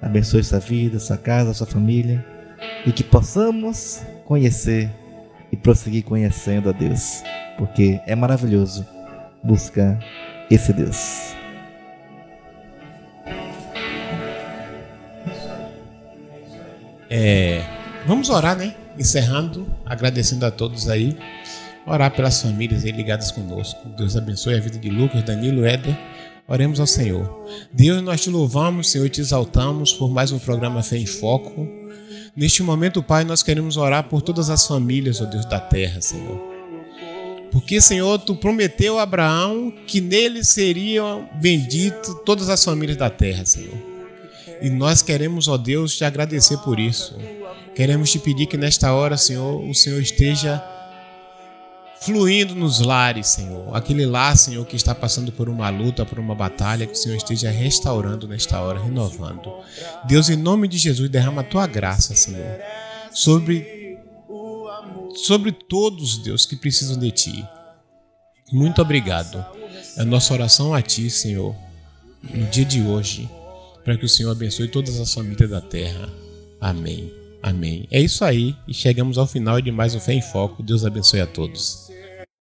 Abençoe sua vida, sua casa, sua família. E que possamos conhecer e prosseguir conhecendo a Deus. Porque é maravilhoso buscar esse Deus. É, vamos orar, né? Encerrando, agradecendo a todos aí. Orar pelas famílias aí ligadas conosco. Deus abençoe a vida de Lucas, Danilo, Éder. Oremos ao Senhor. Deus, nós te louvamos, Senhor, e te exaltamos por mais um programa Fé em Foco. Neste momento, Pai, nós queremos orar por todas as famílias, ó Deus da terra, Senhor. Porque, Senhor, tu prometeu a Abraão que nele seriam benditas todas as famílias da terra, Senhor. E nós queremos, ó Deus, te agradecer por isso. Queremos te pedir que nesta hora, Senhor, o Senhor esteja fluindo nos lares, Senhor. Aquele lar, Senhor, que está passando por uma luta, por uma batalha, que o Senhor esteja restaurando nesta hora, renovando. Deus, em nome de Jesus, derrama a tua graça, Senhor, sobre sobre todos, Deus, que precisam de ti. Muito obrigado. É a nossa oração a ti, Senhor, no dia de hoje, para que o Senhor abençoe todas as famílias da terra. Amém. Amém. É isso aí e chegamos ao final de mais um Fé em Foco. Deus abençoe a todos.